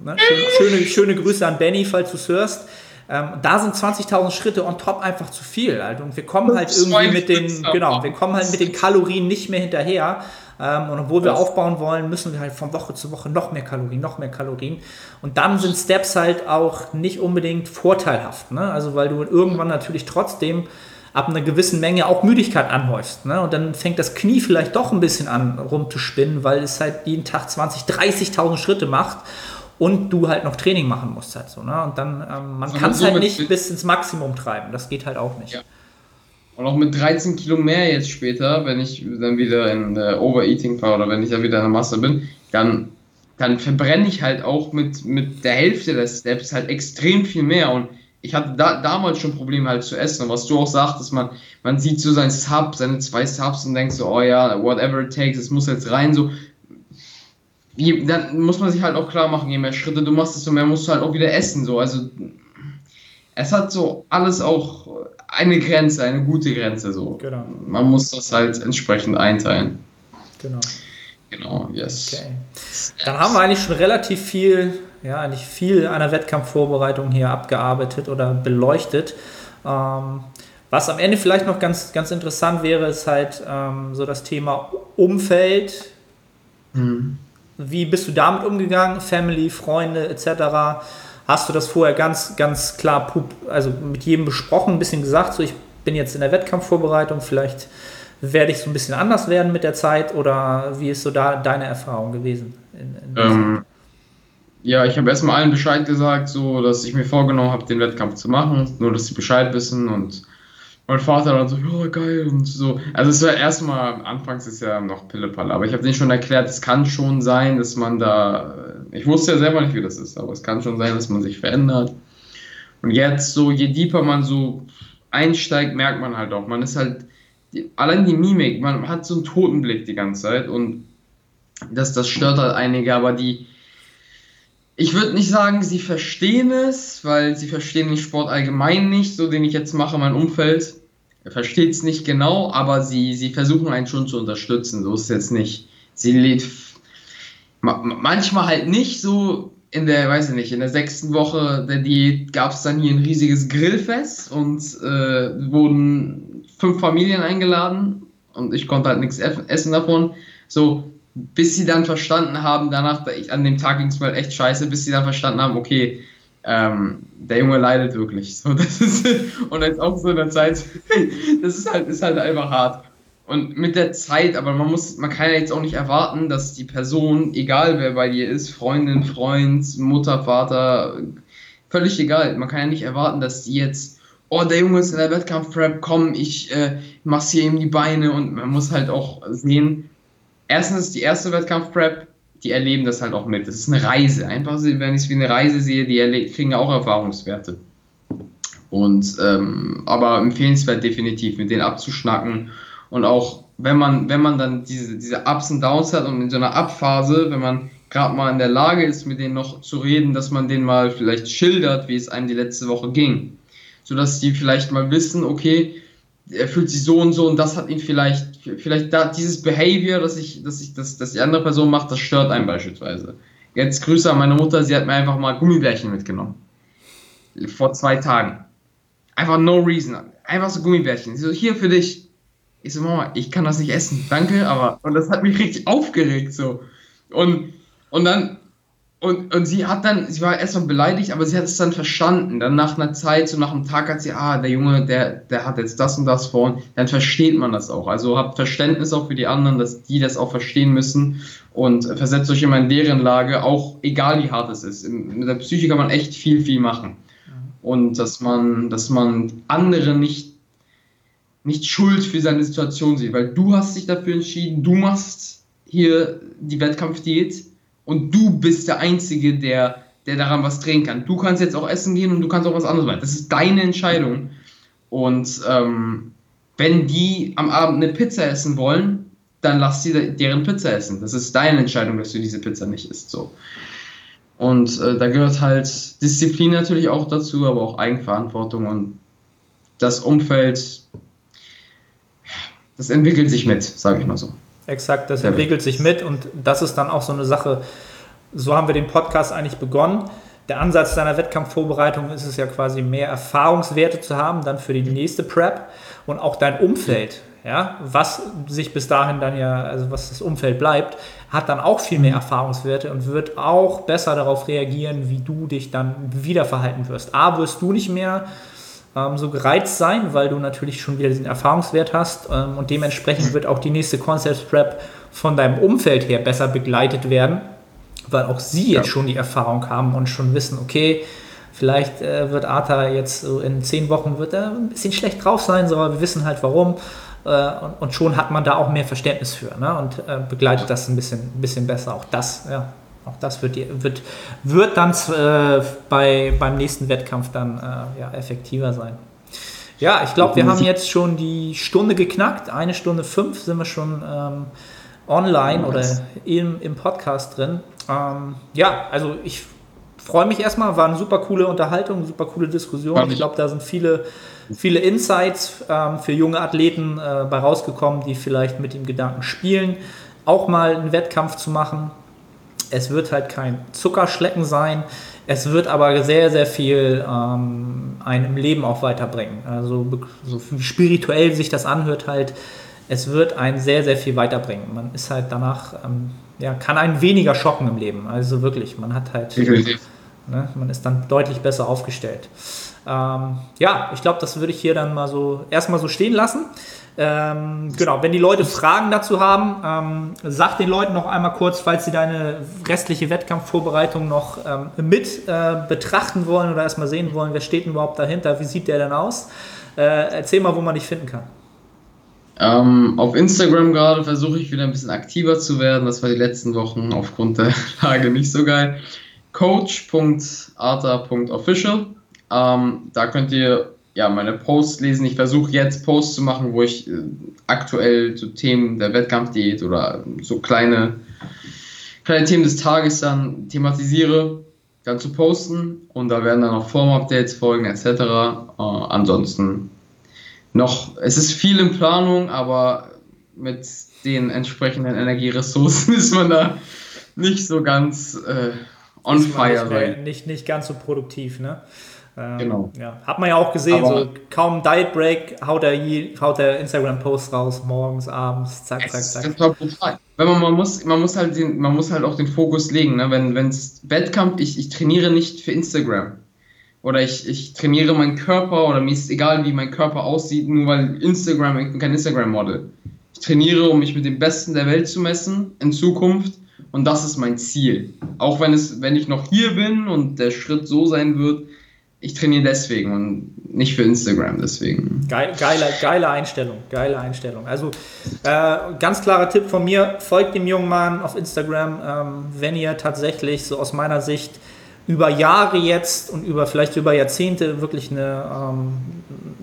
ne? schöne, schöne, Grüße an Benny, falls du es hörst. Ähm, da sind 20.000 Schritte on top einfach zu viel. Halt. Und wir kommen halt irgendwie mit den, genau, wir kommen halt mit den Kalorien nicht mehr hinterher. Ähm, und obwohl wir aufbauen wollen, müssen wir halt von Woche zu Woche noch mehr Kalorien, noch mehr Kalorien. Und dann sind Steps halt auch nicht unbedingt vorteilhaft. Ne? Also weil du irgendwann natürlich trotzdem ab einer gewissen Menge auch Müdigkeit anhäufst. Ne? Und dann fängt das Knie vielleicht doch ein bisschen an rumzuspinnen, weil es halt jeden Tag 20, 30.000 Schritte macht und du halt noch Training machen musst halt so. Ne? Und dann, ähm, man kann es halt nicht bis ins Maximum treiben. Das geht halt auch nicht. Ja. Und auch mit 13 Kilo mehr jetzt später, wenn ich dann wieder in der Overeating fahre oder wenn ich dann wieder in der Masse bin, dann, dann verbrenne ich halt auch mit, mit der Hälfte des Steps halt extrem viel mehr. Und ich hatte da, damals schon Probleme halt zu essen. Und was du auch sagtest, man, man sieht so sein Sub, seine zwei Subs und denkt so, oh ja, whatever it takes, es muss jetzt rein. So, wie, dann muss man sich halt auch klar machen, je mehr Schritte du machst, desto mehr musst du halt auch wieder essen. So. Also es hat so alles auch eine Grenze, eine gute Grenze. So. Genau. Man muss das halt entsprechend einteilen. Genau. Genau, yes. Okay. Dann haben wir eigentlich schon relativ viel, ja, eigentlich viel einer Wettkampfvorbereitung hier abgearbeitet oder beleuchtet. Ähm, was am Ende vielleicht noch ganz, ganz interessant wäre, ist halt ähm, so das Thema Umfeld. Mhm. Wie bist du damit umgegangen? Family, Freunde etc. Hast du das vorher ganz, ganz klar also mit jedem besprochen, ein bisschen gesagt, so ich bin jetzt in der Wettkampfvorbereitung, vielleicht werde ich so ein bisschen anders werden mit der Zeit oder wie ist so da deine Erfahrung gewesen? In, in ähm, ja, ich habe erstmal allen Bescheid gesagt, so dass ich mir vorgenommen habe, den Wettkampf zu machen, nur dass sie Bescheid wissen und mein Vater dann so, ja, geil und so. Also es war erstmal, anfangs ist ja noch Pillepalle, aber ich habe denen schon erklärt, es kann schon sein, dass man da, ich wusste ja selber nicht, wie das ist, aber es kann schon sein, dass man sich verändert. Und jetzt so, je deeper man so einsteigt, merkt man halt auch, man ist halt, allein die Mimik, man hat so einen Totenblick die ganze Zeit und das, das stört halt einige, aber die, ich würde nicht sagen, sie verstehen es, weil sie verstehen den Sport allgemein nicht, so den ich jetzt mache, mein Umfeld. Er versteht es nicht genau, aber sie, sie versuchen einen schon zu unterstützen. So ist es jetzt nicht. Sie lädt manchmal halt nicht so in der, weiß ich nicht, in der sechsten Woche der Diät gab es dann hier ein riesiges Grillfest und äh, wurden fünf Familien eingeladen und ich konnte halt nichts essen davon. So, bis sie dann verstanden haben, danach, an dem Tag ging es mal echt scheiße, bis sie dann verstanden haben, okay, ähm, der Junge leidet wirklich. So, das ist, und jetzt auch so in der Zeit, das ist halt, ist halt einfach hart. Und mit der Zeit, aber man muss, man kann ja jetzt auch nicht erwarten, dass die Person, egal wer bei dir ist, Freundin, Freund, Mutter, Vater, völlig egal, man kann ja nicht erwarten, dass die jetzt, oh, der Junge ist in der Wettkampf-Prep, komm, ich äh, massiere ihm die Beine und man muss halt auch sehen, erstens die erste Wettkampf-Prep, die erleben das halt auch mit. Das ist eine Reise. Einfach, wenn ich es wie eine Reise sehe, die kriegen auch Erfahrungswerte. Und ähm, aber empfehlenswert definitiv, mit denen abzuschnacken. Und auch wenn man, wenn man dann diese, diese Ups und Downs hat und in so einer Abphase, wenn man gerade mal in der Lage ist, mit denen noch zu reden, dass man denen mal vielleicht schildert, wie es einem die letzte Woche ging. Sodass die vielleicht mal wissen, okay, er fühlt sich so und so und das hat ihn vielleicht, vielleicht da, dieses Behavior, dass ich, dass ich, dass, dass die andere Person macht, das stört einen beispielsweise. Jetzt Grüße an meine Mutter, sie hat mir einfach mal Gummibärchen mitgenommen. Vor zwei Tagen. Einfach no reason. Einfach so Gummibärchen. Sie so, hier für dich. Ich so, Mama, ich kann das nicht essen. Danke, aber, und das hat mich richtig aufgeregt, so. Und, und dann, und, und sie hat dann, sie war erstmal beleidigt, aber sie hat es dann verstanden. Dann nach einer Zeit, so nach einem Tag hat sie, ah, der Junge, der, der hat jetzt das und das vor. Dann versteht man das auch. Also habt Verständnis auch für die anderen, dass die das auch verstehen müssen und versetzt euch immer in deren Lage, auch egal wie hart es ist. Mit der Psyche kann man echt viel, viel machen. Und dass man, dass man andere nicht, nicht schuld für seine Situation sieht, weil du hast dich dafür entschieden, du machst hier die Wettkampfdiät und du bist der Einzige, der, der daran was drehen kann. Du kannst jetzt auch essen gehen und du kannst auch was anderes machen. Das ist deine Entscheidung. Und ähm, wenn die am Abend eine Pizza essen wollen, dann lass sie deren Pizza essen. Das ist deine Entscheidung, dass du diese Pizza nicht isst. So. Und äh, da gehört halt Disziplin natürlich auch dazu, aber auch Eigenverantwortung und das Umfeld, das entwickelt sich mit, sage ich mal so. Exakt, das entwickelt sich mit und das ist dann auch so eine Sache, so haben wir den Podcast eigentlich begonnen. Der Ansatz deiner Wettkampfvorbereitung ist es ja quasi mehr Erfahrungswerte zu haben, dann für die nächste Prep und auch dein Umfeld, ja, was sich bis dahin dann ja, also was das Umfeld bleibt, hat dann auch viel mehr Erfahrungswerte und wird auch besser darauf reagieren, wie du dich dann wieder verhalten wirst. A, wirst du nicht mehr ähm, so gereizt sein, weil du natürlich schon wieder diesen Erfahrungswert hast ähm, und dementsprechend wird auch die nächste Concept Prep von deinem Umfeld her besser begleitet werden, weil auch sie jetzt ja. schon die Erfahrung haben und schon wissen, okay, Vielleicht äh, wird Arthur jetzt so in zehn Wochen wird er ein bisschen schlecht drauf sein, so, aber wir wissen halt warum. Äh, und, und, schon hat man da auch mehr Verständnis für ne? und äh, begleitet das ein bisschen, ein bisschen besser. Auch das, ja, auch das wird, wird, wird dann äh, bei, beim nächsten Wettkampf dann äh, ja, effektiver sein. Ja, ich glaube, wir haben jetzt schon die Stunde geknackt. Eine Stunde fünf sind wir schon ähm, online oder im, im Podcast drin. Ähm, ja, also ich freue mich erstmal. War eine super coole Unterhaltung, super coole Diskussion. Ich glaube, da sind viele, viele Insights ähm, für junge Athleten äh, bei rausgekommen, die vielleicht mit dem Gedanken spielen, auch mal einen Wettkampf zu machen. Es wird halt kein Zuckerschlecken sein. Es wird aber sehr, sehr viel ähm, einem im Leben auch weiterbringen. Also so spirituell sich das anhört halt, es wird einen sehr, sehr viel weiterbringen. Man ist halt danach, ähm, ja, kann einen weniger schocken im Leben. Also wirklich, man hat halt, ne, man ist dann deutlich besser aufgestellt. Ähm, ja, ich glaube, das würde ich hier dann mal so erstmal so stehen lassen. Ähm, genau, wenn die Leute Fragen dazu haben, ähm, sag den Leuten noch einmal kurz, falls sie deine restliche Wettkampfvorbereitung noch ähm, mit äh, betrachten wollen oder erstmal sehen wollen, wer steht denn überhaupt dahinter, wie sieht der denn aus? Äh, erzähl mal, wo man dich finden kann. Ähm, auf Instagram gerade versuche ich wieder ein bisschen aktiver zu werden. Das war die letzten Wochen aufgrund der Lage nicht so geil. Coach.arta.official. Ähm, da könnt ihr ja, meine Posts lesen. Ich versuche jetzt Posts zu machen, wo ich äh, aktuell so Themen der Wettkampfdiät oder so kleine, kleine Themen des Tages dann thematisiere, dann zu posten. Und da werden dann auch Form-Updates folgen etc. Äh, ansonsten noch, es ist viel in Planung, aber mit den entsprechenden Energieressourcen ist man da nicht so ganz äh, on fire. Nicht, nicht ganz so produktiv, ne? Ähm, genau. Ja. Hat man ja auch gesehen, Aber so kaum Diet Break haut er, haut er Instagram-Post raus, morgens, abends, zack, zack, zack. Das war brutal. Wenn man, man, muss, man, muss halt den, man muss halt auch den Fokus legen. Ne? Wenn es Wettkampf, ich, ich trainiere nicht für Instagram. Oder ich, ich trainiere meinen Körper oder mir ist egal, wie mein Körper aussieht, nur weil Instagram, ich bin kein Instagram-Model. Ich trainiere, um mich mit dem Besten der Welt zu messen in Zukunft. Und das ist mein Ziel. Auch wenn, es, wenn ich noch hier bin und der Schritt so sein wird, ich trainiere deswegen und nicht für Instagram deswegen. Geil, geile, geile Einstellung, geile Einstellung. Also äh, ganz klarer Tipp von mir, folgt dem jungen Mann auf Instagram, ähm, wenn ihr tatsächlich so aus meiner Sicht über Jahre jetzt und über vielleicht über Jahrzehnte wirklich eine ähm,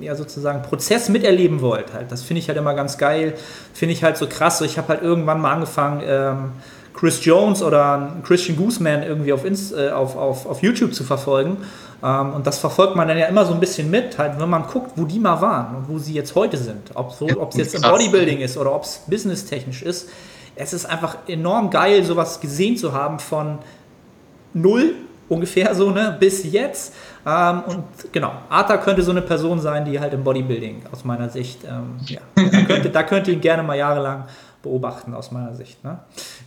ja sozusagen Prozess miterleben wollt. Halt. Das finde ich halt immer ganz geil, finde ich halt so krass. Ich habe halt irgendwann mal angefangen, ähm, Chris Jones oder Christian Gooseman irgendwie auf, Inst äh, auf, auf, auf YouTube zu verfolgen und das verfolgt man dann ja immer so ein bisschen mit, halt, wenn man guckt, wo die mal waren und wo sie jetzt heute sind. Ob so, es jetzt im Bodybuilding ist oder ob es businesstechnisch ist. Es ist einfach enorm geil, sowas gesehen zu haben von null ungefähr so, ne, bis jetzt. Ähm, und genau, Arta könnte so eine Person sein, die halt im Bodybuilding aus meiner Sicht, ähm, ja, da könnte, da könnte ihn gerne mal jahrelang beobachten aus meiner Sicht. Ne?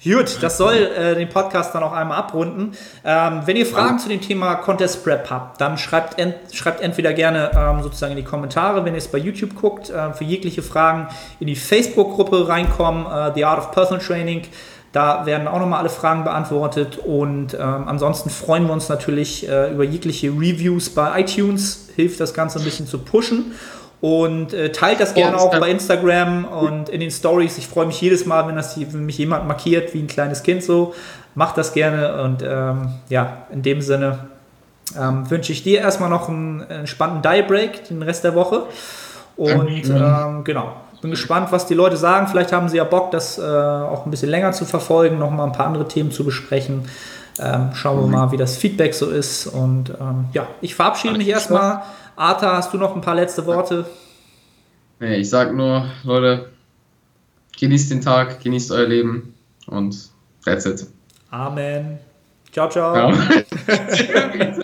Gut, das soll äh, den Podcast dann auch einmal abrunden. Ähm, wenn ihr Fragen zu dem Thema Contest Prep habt, dann schreibt, ent, schreibt entweder gerne ähm, sozusagen in die Kommentare, wenn ihr es bei YouTube guckt, äh, für jegliche Fragen in die Facebook-Gruppe reinkommen, äh, The Art of Personal Training. Da werden auch nochmal alle Fragen beantwortet und ähm, ansonsten freuen wir uns natürlich äh, über jegliche Reviews bei iTunes, hilft das Ganze ein bisschen zu pushen. Und äh, teilt das gerne auch bei Instagram und in den Stories. Ich freue mich jedes Mal, wenn, das, wenn mich jemand markiert, wie ein kleines Kind so. Macht das gerne und ähm, ja, in dem Sinne ähm, wünsche ich dir erstmal noch einen entspannten Die Break den Rest der Woche. Und ähm, genau, bin gespannt, was die Leute sagen. Vielleicht haben sie ja Bock, das äh, auch ein bisschen länger zu verfolgen, noch mal ein paar andere Themen zu besprechen. Ähm, schauen wir mhm. mal, wie das Feedback so ist. Und ähm, ja, ich verabschiede mich erstmal. Arta, hast du noch ein paar letzte Worte? Nee, ich sag nur, Leute, genießt den Tag, genießt euer Leben und that's it. Amen. Ciao, ciao. Ja.